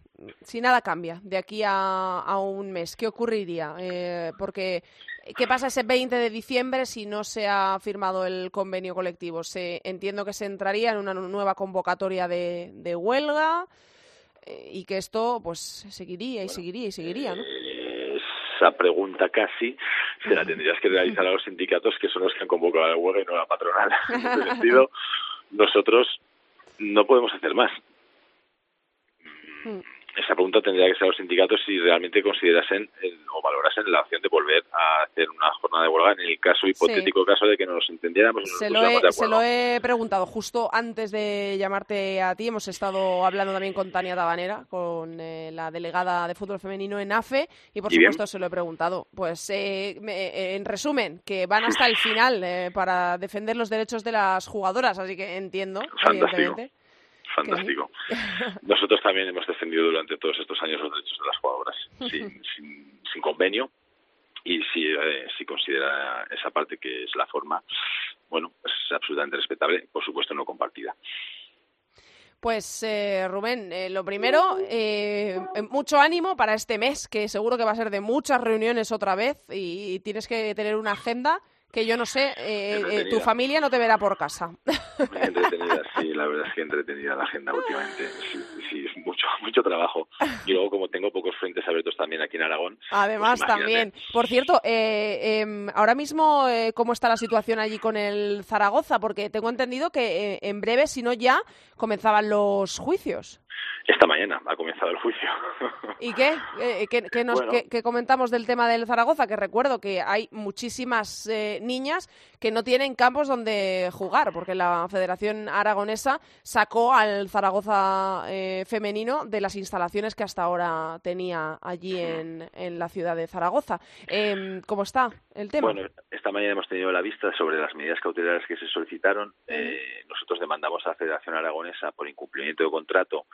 si nada cambia de aquí a, un mes, qué ocurriría? Eh, porque, ¿qué pasa ese 20 de diciembre si no se ha firmado el convenio colectivo? Se, entiendo que se entraría en una nueva convocatoria de, huelga eh, y que esto pues seguiría y seguiría y seguiría, ¿no? Esa pregunta casi se la tendrías que realizar a los sindicatos que son los que han convocado a la huelga y no a la patronal. En ese sentido, nosotros no podemos hacer más. Esa pregunta tendría que ser a los sindicatos si realmente considerasen o valorasen la opción de volver a hacer una jornada de huelga en el caso hipotético caso de que no nos entendiéramos. se, lo he, se lo he preguntado justo antes de llamarte a ti. Hemos estado hablando también con Tania Tabanera, con eh, la delegada de fútbol femenino en AFE, y por supuesto se lo he preguntado. Pues eh, eh, en resumen, que van hasta el final para defender los derechos de las jugadoras, así que entiendo, evidentemente fantástico. Nosotros también hemos defendido durante todos estos años los derechos de las jugadoras sin, sin, convenio y si, eh, si considera esa parte que es la forma, bueno, es absolutamente respetable, por supuesto no compartida. Pues eh, Rubén, eh, lo primero, mucho ánimo para este mes, que seguro que va a ser de muchas reuniones otra vez y tienes que tener una agenda que yo no sé, eh, eh, tu familia no te verá por casa. Entretenida, sí, la verdad es que entretenida la agenda últimamente. Sí, sí, es mucho, mucho trabajo. Y luego, como tengo pocos frentes abiertos también aquí en Aragón. Pues Además, también. Por cierto, eh, em, ahora mismo, ¿cómo está la situación allí con el Zaragoza? Porque tengo entendido que en breve, si no ya, comenzaban los juicios. Esta mañana ha comenzado el juicio. ¿Y qué? Eh, ¿Qué, nos, comentamos del tema del Zaragoza? Que recuerdo que hay muchísimas eh, niñas que no tienen campos donde jugar, porque la Federación Aragonesa sacó al Zaragoza eh, femenino de las instalaciones que hasta ahora tenía allí en, en la ciudad de Zaragoza. Em, ¿Cómo está el tema? Bueno, esta mañana hemos tenido la vista sobre las medidas cautelares que se solicitaron. nosotros demandamos a la Federación Aragonesa por incumplimiento de contrato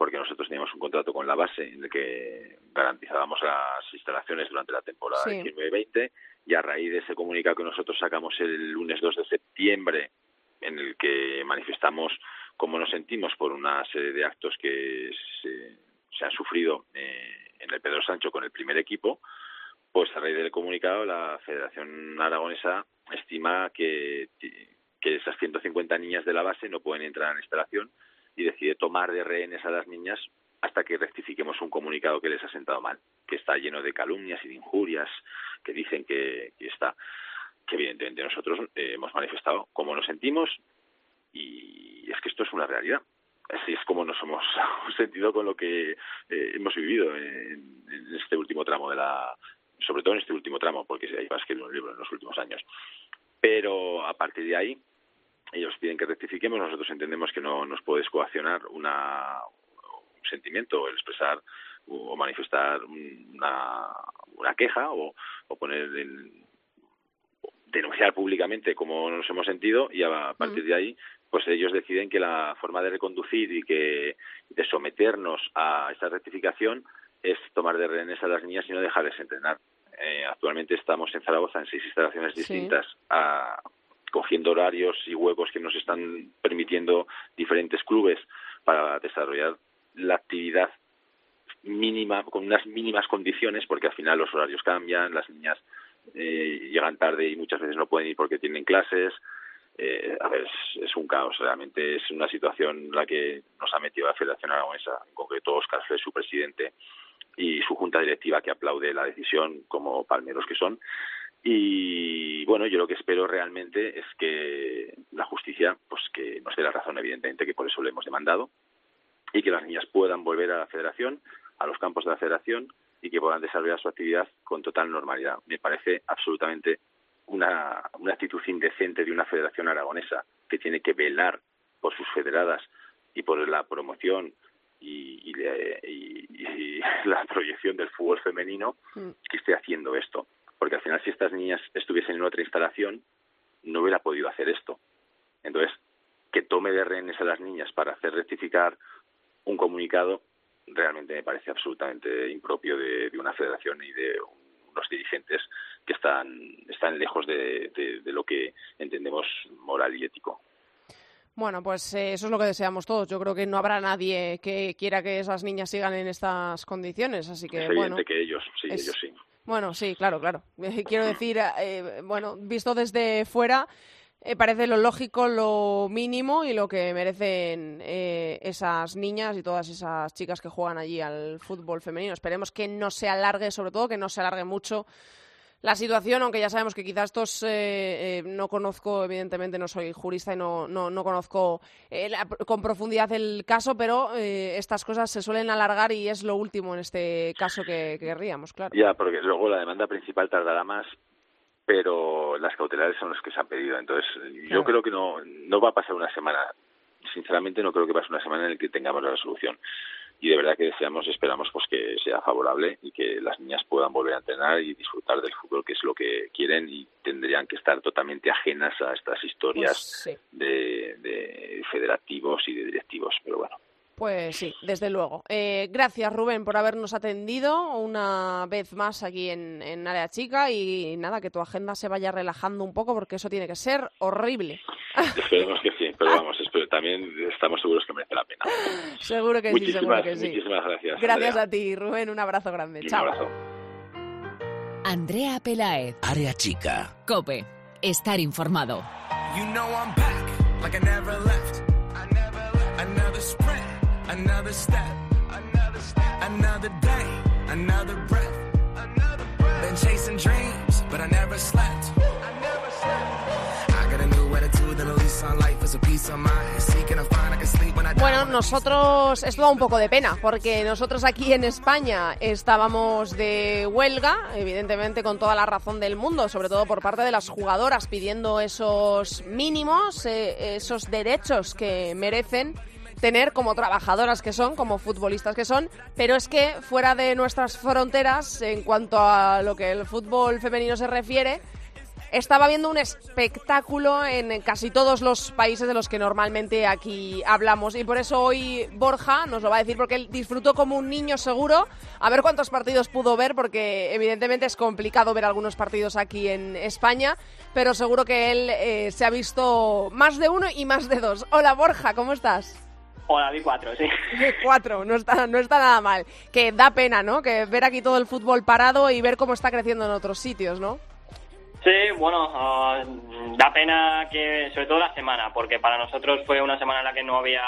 porque nosotros teníamos un contrato con la base en el que garantizábamos las instalaciones durante la temporada sí. 19-20 y a raíz de ese comunicado que nosotros sacamos el lunes 2 de septiembre en el que manifestamos cómo nos sentimos por una serie de actos que se, han sufrido eh, en el Pedro Sancho con el primer equipo, pues a raíz del comunicado la Federación Aragonesa estima que, que esas 150 niñas de la base no pueden entrar en la instalación y decide tomar de rehenes a las niñas hasta que rectifiquemos un comunicado que les ha sentado mal, que está lleno de calumnias y de injurias, que dicen que, está, que evidentemente nosotros eh, hemos manifestado cómo nos sentimos y es que esto es una realidad. Así es como nos hemos sentido con lo que eh, hemos vivido en, este último tramo de la, sobre todo en este último tramo, porque hay más que un libro en los últimos años. Pero a partir de ahí ellos piden que rectifiquemos, nosotros entendemos que no nos puedes coaccionar una, un sentimiento, el expresar o manifestar una, una queja o, o poner en, denunciar públicamente cómo nos hemos sentido y a partir de ahí pues ellos deciden que la forma de reconducir y que de someternos a esta rectificación es tomar de rehenes a las niñas y no dejarles entrenar. Eh, actualmente estamos en Zaragoza en seis instalaciones distintas a, cogiendo horarios y huevos que nos están permitiendo diferentes clubes para desarrollar la actividad mínima, con unas mínimas condiciones, porque al final los horarios cambian, las niñas eh, llegan tarde y muchas veces no pueden ir porque tienen clases. Eh, a ver, es, un caos, realmente es una situación la que nos ha metido la Federación Aragonesa, en concreto Oscar Fle, su presidente, y su junta directiva que aplaude la decisión como palmeros que son. Y bueno, yo lo que espero realmente es que la justicia, pues que nos dé la razón, evidentemente, que por eso lo hemos demandado, y que las niñas puedan volver a la federación, a los campos de la federación, y que puedan desarrollar su actividad con total normalidad. Me parece absolutamente una, una actitud indecente de una federación aragonesa que tiene que velar por sus federadas y por la promoción y, la proyección del fútbol femenino mm. que esté haciendo esto. Porque al final, si estas niñas estuviesen en otra instalación, no hubiera podido hacer esto. Entonces, que tome de rehenes a las niñas para hacer rectificar un comunicado realmente me parece absolutamente impropio de, una federación y de unos dirigentes que están, están lejos de, lo que entendemos moral y ético. Bueno, pues eh, eso es lo que deseamos todos. Yo creo que no habrá nadie que quiera que esas niñas sigan en estas condiciones, así que es bueno. que ellos, sí, ellos sí. Bueno, sí, claro, claro. Quiero decir, eh, bueno, visto desde fuera, eh, parece lo lógico, lo mínimo y lo que merecen eh, esas niñas y todas esas chicas que juegan allí al fútbol femenino. Esperemos que no se alargue, sobre todo que no se alargue mucho la situación, aunque ya sabemos que quizás estos eh, no conozco, evidentemente no soy jurista y no, no, no conozco con profundidad el caso, pero estas cosas se suelen alargar y es lo último en este caso que querríamos, claro. Ya, porque luego la demanda principal tardará más pero las cautelares son las que se han pedido. Entonces, yo creo que no, no va a pasar una semana. Sinceramente, no creo que pase una semana en la que tengamos la resolución. Y de verdad que deseamos, esperamos pues que sea favorable y que las niñas puedan volver a entrenar y disfrutar del fútbol, que es lo que quieren y tendrían que estar totalmente ajenas a estas historias pues de, de federativos y de directivos. Pero bueno, pues sí, desde luego. Eh, gracias Rubén por habernos atendido una vez más aquí en, en, Área Chica y nada, que tu agenda se vaya relajando un poco porque eso tiene que ser horrible. Esperemos que sí, pero vamos, espero, también estamos seguros que merece la pena. Seguro que sí, seguro que sí. Muchísimas gracias. Gracias a ti Rubén, un abrazo grande. Chao. Un abrazo. Andrea Pelaez. Área Chica. Cope. Estar informado. You know I'm back, like I never left. Another sprint. Another step, another step, another day, another breath, another breath. Been chasing dreams, but I never slept. Bueno, nosotros esto da un poco de pena porque nosotros aquí en España estábamos de huelga, evidentemente con toda la razón del mundo, sobre todo por parte de las jugadoras pidiendo esos mínimos, eh, esos derechos que merecen tener como trabajadoras que son, como futbolistas que son, pero es que fuera de nuestras fronteras, en cuanto a lo que el fútbol femenino se refiere, estaba viendo un espectáculo en casi todos los países de los que normalmente aquí hablamos. Y por eso hoy Borja nos lo va a decir porque él disfrutó como un niño seguro. A ver cuántos partidos pudo ver, porque evidentemente es complicado ver algunos partidos aquí en España. Pero seguro que él eh, se ha visto más de uno y más de dos. Hola Borja, ¿cómo estás? Hola, vi cuatro, sí. cuatro, no está, no está nada mal. Que da pena, ¿no? Que ver aquí todo el fútbol parado y ver cómo está creciendo en otros sitios, ¿no? Sí, bueno, ah, da pena que, sobre todo la semana, porque para nosotros fue una semana en la que no había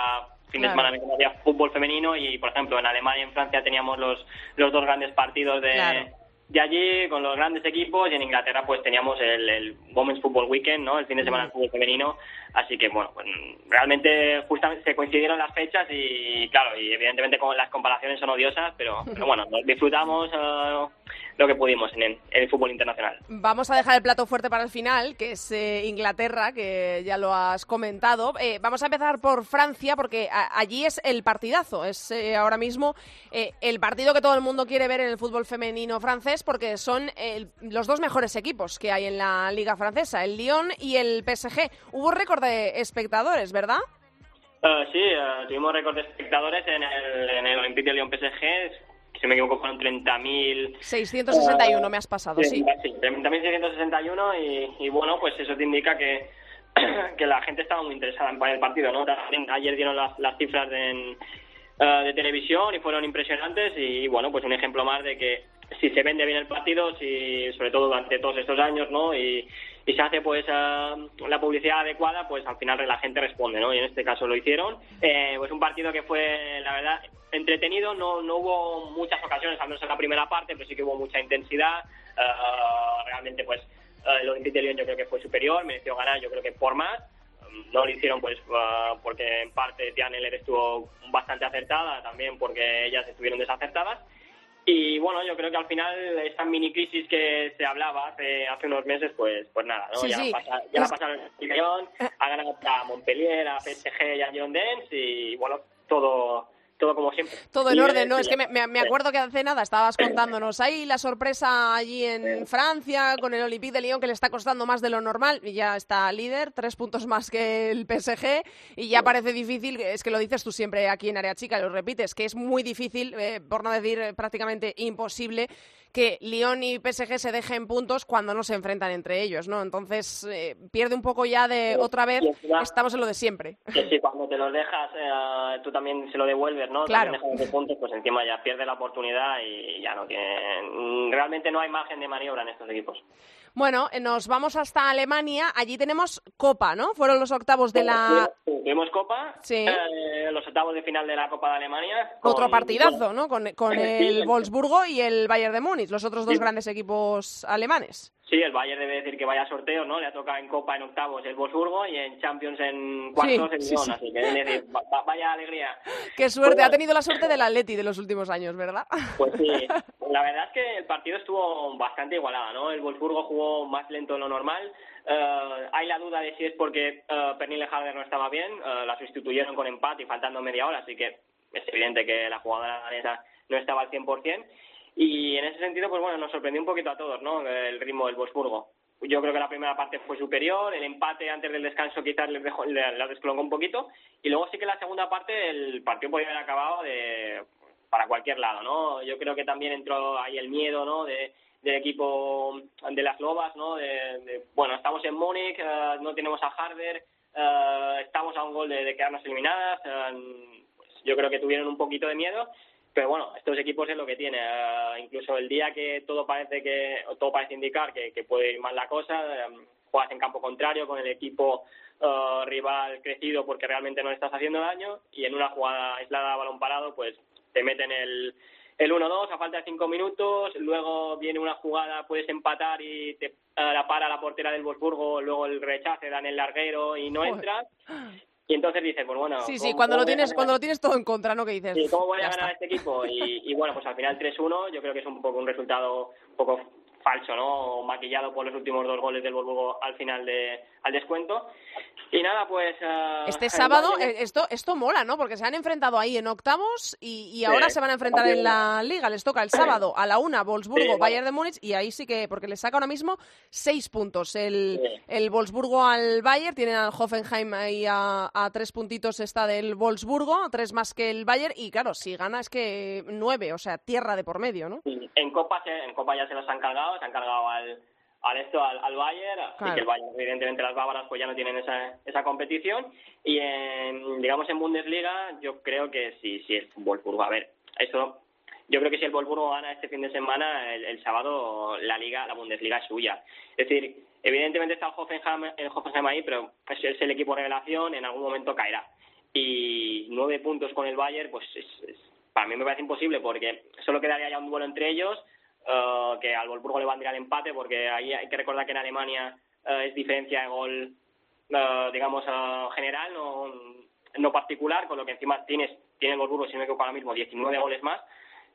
fin de semana que no había fútbol femenino y, por ejemplo, en Alemania y en Francia teníamos los, los dos grandes partidos de, de allí con los grandes equipos y en Inglaterra pues teníamos el, el Women's Football Weekend, ¿no? El fin de semana del fútbol femenino. Así que bueno, pues, realmente justamente se coincidieron las fechas y claro, y evidentemente con las comparaciones son odiosas, pero, bueno, disfrutamos uh, lo que pudimos en el, fútbol internacional. Vamos a dejar el plato fuerte para el final, que es eh, Inglaterra, que ya lo has comentado. Eh, vamos a empezar por Francia, porque allí es el partidazo, es eh, ahora mismo el partido que todo el mundo quiere ver en el fútbol femenino francés, porque son los dos mejores equipos que hay en la liga francesa, el Lyon y el PSG. Hubo récord de espectadores, ¿verdad? sí, tuvimos récord de espectadores en el, en el Olympique de Lyon PSG, si me equivoco, fueron 30.000... 661 me has pasado, sí. Sí, 30.661 y, y bueno, pues eso te indica que que la gente estaba muy interesada en el partido, ¿no? Ayer dieron las, las cifras de, eh, de televisión y fueron impresionantes y bueno, pues un ejemplo más de que si se vende bien el partido, si sobre todo durante todos estos años, ¿no? Y, y se hace pues eh, la publicidad adecuada, pues al final la gente responde, ¿no? Y en este caso lo hicieron. Eh, pues un partido que fue, la verdad, entretenido, no, no hubo muchas ocasiones, al menos en la primera parte, pero sí que hubo mucha intensidad. realmente, pues el Olympique de Lyon yo creo que fue superior, mereció ganar, yo creo que por más no lo hicieron pues ah, porque en parte Tian Eller estuvo bastante acertada, también porque ellas estuvieron desacertadas. Y bueno, yo creo que al final esta mini crisis que se hablaba hace, hace unos meses, pues pues nada, ¿no? ya, La pasaron el Lyon, ha ganado a Montpellier, a PSG y a John Dance y bueno, todo todo como siempre. Todo en orden, ¿no? Es que me, acuerdo que hace nada estabas contándonos ahí la sorpresa allí en Francia con el Olympique de Lyon que le está costando más de lo normal y ya está líder, tres puntos más que el PSG y ya parece difícil, es que lo dices tú siempre aquí en Área Chica, lo repites, que es muy difícil, eh, por no decir eh, prácticamente imposible, que Lyon y PSG se dejen puntos cuando no se enfrentan entre ellos, ¿no? Entonces eh, pierde un poco ya de otra vez, estamos en lo de siempre. Que si cuando te lo dejas, eh, tú también se lo devuelves, ¿no? Claro. También puntos, pues encima ya pierde la oportunidad y ya no tiene... Realmente no hay margen de maniobra en estos equipos. Bueno, eh, nos vamos hasta Alemania. Allí tenemos Copa, ¿no? Fueron los octavos de la. Tuvimos Copa. Sí. Eh, los octavos de final de la Copa de Alemania. Otro partidazo, ¿no? Con, con el Wolfsburgo y el Bayern de Múnich, los otros dos grandes equipos alemanes. Sí, el Bayern debe decir que vaya sorteo, ¿no? Le ha tocado en Copa en octavos el Wolfsburgo y en Champions en cuartos el Lyon, así que decir, vaya alegría. Qué suerte, ha tenido la suerte del Atleti de los últimos años, ¿verdad? Pues sí, la verdad es que el partido estuvo bastante igualado, ¿no? El Wolfsburgo jugó más lento de lo normal. Uh, hay la duda de si es porque uh, Pernille Harder no estaba bien, uh, la sustituyeron con empate y faltando media hora, así que es evidente que la jugadora danesa no estaba al 100%. Y en ese sentido, pues bueno, nos sorprendió un poquito a todos, ¿no? El ritmo del Wolfsburgo. Yo creo que la primera parte fue superior, el empate antes del descanso quizás les dejó, la descolongó un poquito, y luego sí que la segunda parte el partido podía haber acabado de para cualquier lado, ¿no? Yo creo que también entró ahí el miedo, ¿no? De, del equipo de las Lobas, ¿no? De, bueno, estamos en Múnich, eh, no tenemos a Harder, eh, estamos a un gol de, quedarnos eliminadas, eh, pues yo creo que tuvieron un poquito de miedo pero bueno, estos equipos es lo que tiene. Eh, incluso el día que todo parece que todo parece indicar que, puede ir mal la cosa, em, juegas en campo contrario con el equipo eh, rival crecido porque realmente no le estás haciendo daño y en una jugada aislada a balón parado, pues te meten el, el 1-2 a falta de 5 minutos, luego viene una jugada, puedes empatar y te eh, la para la portera del Wolfsburgo, luego el rechace, dan el larguero y no entras. Y entonces dices, pues bueno... Sí, sí, cuando lo, tienes, cuando lo tienes todo en contra, ¿no? Que dices... Sí, ¿cómo voy a ganar a este equipo? Y, y bueno, pues al final 3-1 yo creo que es un poco un resultado un poco falso, ¿no? maquillado por los últimos dos goles del Borgo al final de, al descuento. Y nada, pues... Uh, este sábado, eh, esto, esto mola, ¿no? Porque se han enfrentado ahí en octavos y, y ahora se van a enfrentar en la Liga. Les toca el sábado a la una, Wolfsburgo, Bayern de Múnich, y ahí sí que, porque les saca ahora mismo seis puntos. El, el Wolfsburgo al Bayern, tienen al Hoffenheim ahí a, a, tres puntitos está del Wolfsburgo, tres más que el Bayern, y claro, si gana es que nueve, o sea, tierra de por medio, ¿no? En Copa, en Copa ya se los han cargado, se han cargado al al esto al, al Bayern y que el Bayern evidentemente las bávaras pues ya no tienen esa, esa competición. Y en, digamos en Bundesliga yo creo que si si el Wolfsburgo a ver eso yo creo que si el Wolfsburgo gana este fin de semana el, sábado la liga la Bundesliga es suya. Es decir evidentemente está el Hoffenheim el Hoffenheim ahí pero pues es el equipo revelación en algún momento caerá. Y nueve puntos con el Bayern pues es, para mí me parece imposible porque solo quedaría ya un duelo entre ellos eh, que al Wolfsburgo le vendría el empate, porque ahí hay que recordar que en Alemania eh, es diferencia de gol, uh, digamos, general, no, no particular, con lo que encima tienes, tiene el Wolfsburgo, si no me equivoco ahora mismo, 19 goles más.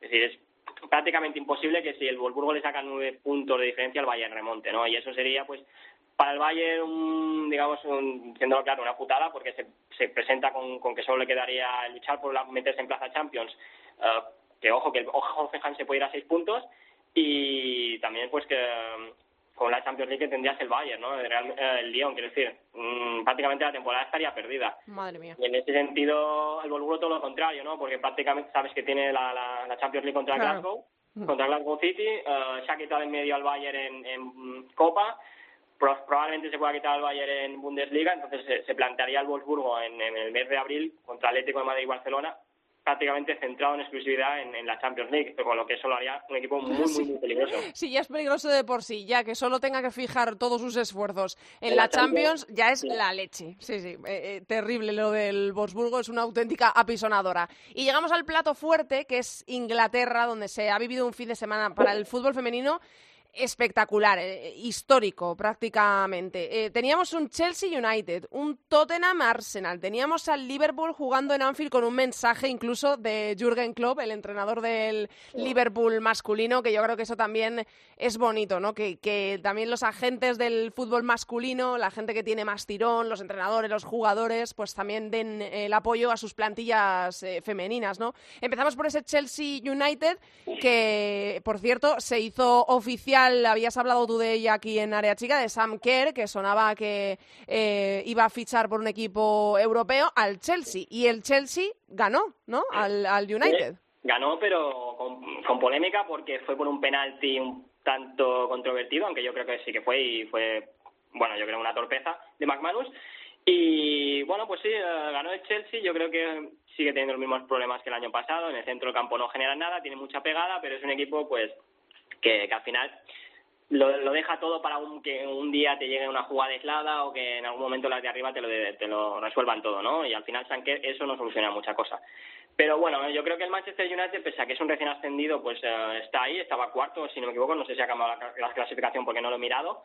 Es decir, es prácticamente imposible que si el Wolfsburgo le saca nueve puntos de diferencia al Bayern remonte, ¿no? Y eso sería, pues, para el Bayern, un, digamos, un, siendo claro, una putada, porque se, se presenta con, con, que solo le quedaría luchar por meterse en Plaza Champions, que ojo, que el Hoffenheim se puede ir a seis puntos, y también pues que mm, con la Champions League tendrías el Bayern, ¿no? El, eh, el Lyon, quiero decir, mm, prácticamente la temporada estaría perdida. Madre mía. Y en ese sentido, el Wolfsburgo todo lo contrario, ¿no? Porque prácticamente sabes que tiene la, la, Champions League contra Glasgow, contra Glasgow City, uh, se ha quitado en medio al Bayern en, en Copa, probablemente se pueda quitar al Bayern en Bundesliga, entonces se, plantearía el Wolfsburgo en, en, el mes de abril contra Atlético de Madrid y Barcelona prácticamente centrado en exclusividad en, la Champions League, con lo que eso lo haría un equipo muy, muy, muy peligroso. Sí, ya es peligroso de por sí, ya que solo tenga que fijar todos sus esfuerzos en, la, Champions, ya es la leche. Sí, sí, eh, eh, terrible lo del Wolfsburgo, es una auténtica apisonadora. Y llegamos al plato fuerte, que es Inglaterra, donde se ha vivido un fin de semana para el fútbol femenino espectacular, eh, histórico prácticamente. Eh, teníamos un Chelsea United, un Tottenham Arsenal, teníamos al Liverpool jugando en Anfield con un mensaje incluso de Jürgen Klopp, el entrenador del Liverpool masculino, que yo creo que eso también es bonito, ¿no? Que, también los agentes del fútbol masculino, la gente que tiene más tirón, los entrenadores, los jugadores, pues también den el apoyo a sus plantillas eh, femeninas, ¿no? Empezamos por ese Chelsea United que, por cierto, se hizo oficial habías hablado tú de ella aquí en Área Chica, de Sam Kerr, que sonaba que eh, iba a fichar por un equipo europeo al Chelsea. Y el Chelsea ganó, ¿no? Al, United. ganó, pero con, polémica porque fue por un penalti un tanto controvertido, aunque yo creo que sí que fue y fue, bueno, yo creo una torpeza de McManus. Y bueno, pues sí, eh, ganó el Chelsea. Yo creo que sigue teniendo los mismos problemas que el año pasado. En el centro del campo no genera nada, tiene mucha pegada, pero es un equipo pues que, al final lo, deja todo para un, que un día te llegue una jugada aislada o que en algún momento las de arriba te lo, te lo resuelvan todo, ¿no? Y al final Sanker eso no soluciona mucha cosa. Pero bueno, yo creo que el Manchester United, pese a que es un recién ascendido, pues eh, está ahí, estaba cuarto, si no me equivoco, no sé si ha cambiado la, clasificación porque no lo he mirado,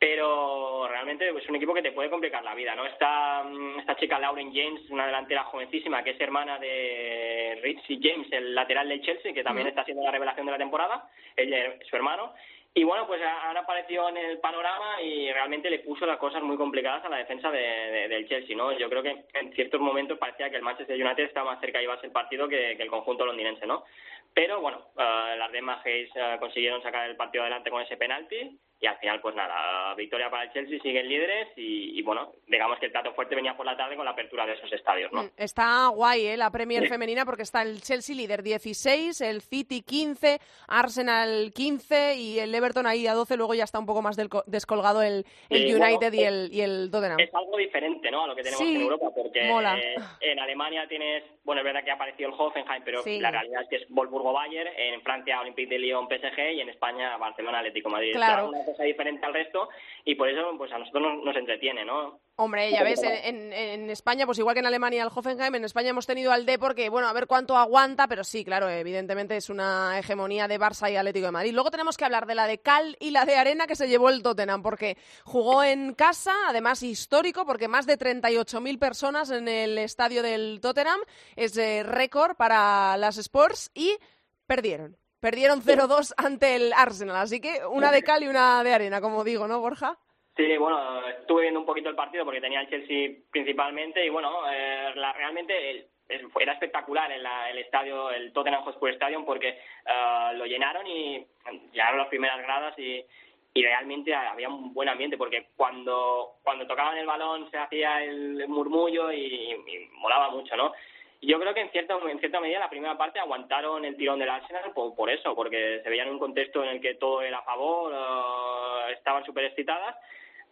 pero realmente es un equipo que te puede complicar la vida, ¿no? Esta, mm, esta chica Lauren James, una delantera jovencísima que es hermana de Richie James, el lateral del Chelsea, que también está siendo la revelación de la temporada, ella, su hermano, y bueno, pues ahora apareció en el panorama y realmente le puso las cosas muy complicadas a la defensa de, del Chelsea, ¿no? Yo creo que en ciertos momentos parecía que el Manchester United estaba más cerca de llevarse el partido que, el conjunto londinense, ¿no? Pero bueno, uh, las demás uh, consiguieron sacar el partido adelante con ese penalti y al final pues nada, victoria para el Chelsea, siguen líderes y, bueno, digamos que el plato fuerte venía por la tarde con la apertura de esos estadios, ¿no? Mm, está guay, ¿eh? La Premier femenina porque está el Chelsea líder 16, el City 15, Arsenal 15 y el Everton ahí a 12, luego ya está un poco más descolgado el, United y, el, y el Tottenham. Es algo diferente, ¿no? A lo que tenemos en Europa porque eh, en Alemania tienes, bueno, es verdad que ha aparecido el Hoffenheim, pero la realidad es que es Wolfsburgo-Bayern, en Francia Olympique de Lyon PSG y en España Barcelona Atlético Madrid. Claro cosa diferente al resto y por eso pues a nosotros nos, entretiene, ¿no? Hombre, ya ves, en, en, España, pues igual que en Alemania el Hoffenheim, en España hemos tenido al Depor, que bueno, a ver cuánto aguanta, pero sí, claro, evidentemente es una hegemonía de Barça y Atlético de Madrid. Luego tenemos que hablar de la de cal y la de arena que se llevó el Tottenham, porque jugó en casa, además histórico, porque más de 38.000 personas en el estadio del Tottenham, es récord para las Sports y perdieron. Perdieron 0-2 ante el Arsenal, así que una de cal y una de arena, como digo, ¿no, Borja? Sí, bueno, estuve viendo un poquito el partido porque tenía el Chelsea principalmente y bueno, eh, realmente era espectacular en el estadio, el Tottenham Hotspur Stadium porque eh, lo llenaron y llegaron las primeras gradas y, y realmente había un buen ambiente porque cuando cuando tocaban el balón se hacía el murmullo y, molaba mucho, ¿no? Yo creo que en cierta, en cierta medida la primera parte aguantaron el tirón del Arsenal por, por eso, porque se veían en un contexto en el que todo era a favor, uh, estaban súper excitadas,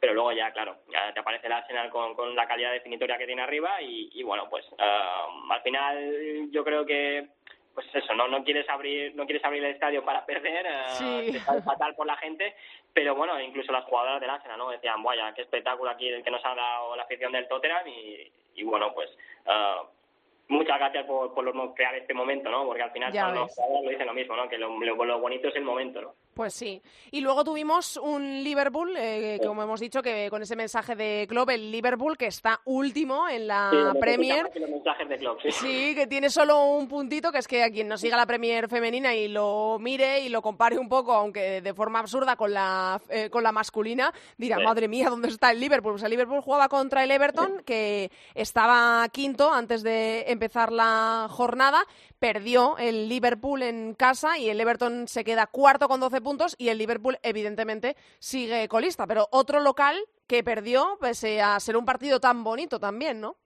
pero luego ya, claro, ya te aparece el Arsenal con, con la calidad definitoria que tiene arriba y, bueno, pues uh, al final yo creo que pues eso, no no quieres abrir no quieres abrir el estadio para perder, uh, sí. fatal por la gente, pero bueno, incluso las jugadoras del Arsenal, ¿no? Decían, vaya, qué espectáculo aquí el que nos ha dado la afición del Tottenham y, y bueno, pues uh, muchas gracias por, por crear este momento, ¿no? Porque al final los lo dicen lo mismo, ¿no? Que lo, lo, bonito es el momento, ¿no? Pues sí. Y luego tuvimos un Liverpool, eh, como hemos dicho, que con ese mensaje de Klopp, el Liverpool que está último en la Premier. sí. que tiene solo un puntito, que es que a quien no siga la Premier femenina y lo mire y lo compare un poco, aunque de forma absurda con la, eh, con la masculina, dirá, madre mía, ¿dónde está el Liverpool? Pues el Liverpool jugaba contra el Everton, que estaba quinto antes de empezar la jornada, perdió el Liverpool en casa y el Everton se queda cuarto con 12 puntos y el Liverpool evidentemente sigue colista, pero otro local que perdió pese a ser un partido tan bonito también, ¿no?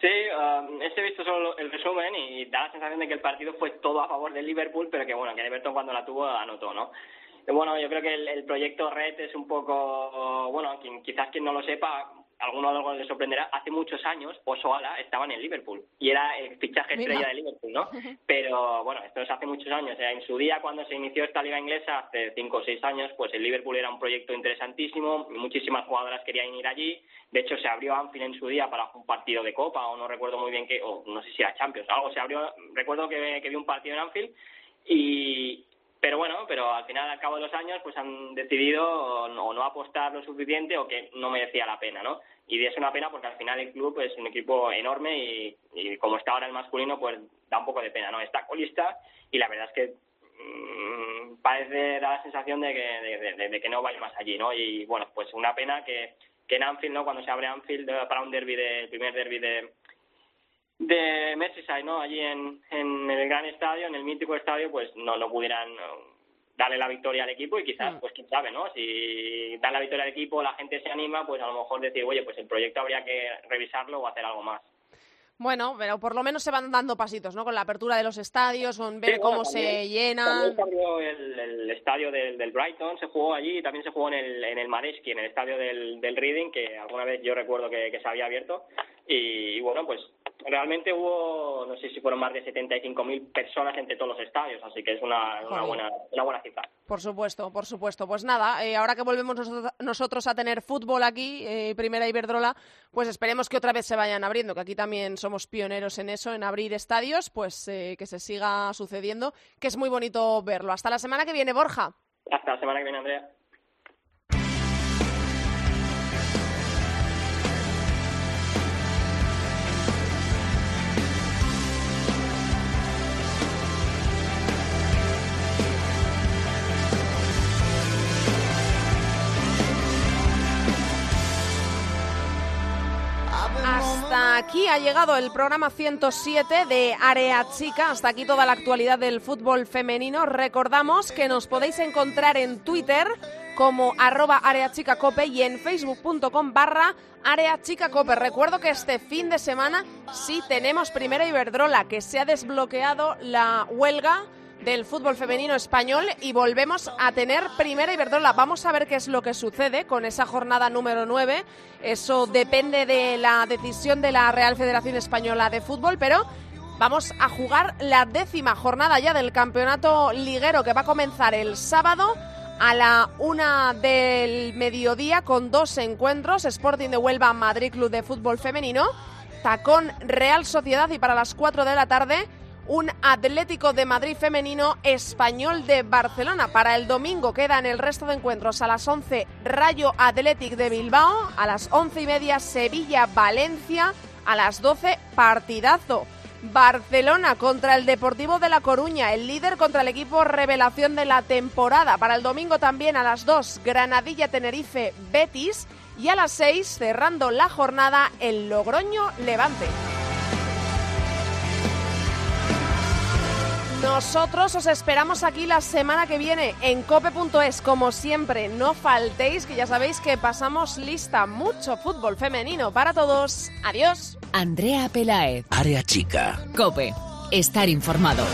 Sí, um, he visto solo el resumen y da la sensación de que el partido fue todo a favor del Liverpool, pero que bueno, que el Everton cuando la tuvo anotó, ¿no? Bueno, yo creo que el, proyecto Red es un poco, bueno, quizás quien no lo sepa, alguno de los les sorprenderá, hace muchos años Osoala estaba en el Liverpool y era el fichaje estrella de Liverpool, ¿no? Pero bueno, esto es hace muchos años. En su día, cuando se inició esta liga inglesa, hace cinco o seis años, pues el Liverpool era un proyecto interesantísimo, muchísimas jugadoras querían ir allí. De hecho, se abrió Anfield en su día para un partido de Copa, o no recuerdo muy bien qué, o no sé si era Champions, algo se abrió. Recuerdo que, que vi un partido en Anfield y, pero bueno, pero al final, al cabo de los años, pues han decidido o no, apostar lo suficiente o que no merecía la pena, ¿no? Y es una pena porque al final el club es un equipo enorme y, como está ahora el masculino, pues da un poco de pena, ¿no? Está colista y la verdad es que mmm, parece da la sensación de que, de, que no vaya más allí, ¿no? Y bueno, pues una pena que, que en Anfield, ¿no? Cuando se abre Anfield para un derby de, el primer derby de, de Merseyside, ¿no? Allí en, en el gran estadio, en el mítico estadio, pues no, no pudieran darle la victoria al equipo y quizás, mm. pues quién sabe, ¿no? Si dan la victoria al equipo, la gente se anima, pues a lo mejor decir, oye, pues el proyecto habría que revisarlo o hacer algo más. Bueno, pero por lo menos se van dando pasitos, ¿no? Con la apertura de los estadios, con ver cómo se llenan. el, el, estadio del, del, Brighton, se jugó allí y también se jugó en el, en el Mareski, en el estadio del, del Reading, que alguna vez yo recuerdo que, que se había abierto. y bueno, pues realmente hubo, no sé si fueron más de 75.000 personas entre todos los estadios, así que es una, una, buena, una buena cifra. Por supuesto, por supuesto. Pues nada, eh, ahora que volvemos nosotros a tener fútbol aquí, eh, Primera Iberdrola, pues esperemos que otra vez se vayan abriendo, que aquí también somos pioneros en eso, en abrir estadios, pues eh, que se siga sucediendo, que es muy bonito verlo. Hasta la semana que viene, Borja. Hasta la semana que viene, Andrea. Hasta aquí ha llegado el programa 107 de Área Chica. Hasta aquí toda la actualidad del fútbol femenino. Recordamos que nos podéis encontrar en Twitter como arroba areachicacope y en facebook.com barra areachicacope. Recuerdo que este fin de semana sí tenemos primera Iberdrola, que se ha desbloqueado la huelga del fútbol femenino español y volvemos a tener primera Iberdrola. Vamos a ver qué es lo que sucede con esa jornada número 9. Eso depende de la decisión de la Real Federación Española de Fútbol, pero vamos a jugar la décima jornada ya del campeonato liguero que va a comenzar el sábado a la una del mediodía con dos encuentros, Sporting de Huelva, Madrid Club de Fútbol Femenino, Tacón Real Sociedad y para las cuatro de la tarde un Atlético de Madrid femenino español de Barcelona. Para el domingo quedan el resto de encuentros a las 11 Rayo Athletic de Bilbao, a las once y media Sevilla Valencia, a las 12 partidazo. Barcelona contra el Deportivo de La Coruña, el líder contra el equipo revelación de la temporada. Para el domingo también a las 2 Granadilla Tenerife Betis y a las 6 cerrando la jornada el Logroño Levante. Nosotros os esperamos aquí la semana que viene en cope.es. Como siempre, no faltéis, que ya sabéis que pasamos lista mucho fútbol femenino para todos. Adiós. Andrea Pelaez. Área Chica. Cope. Estar informado.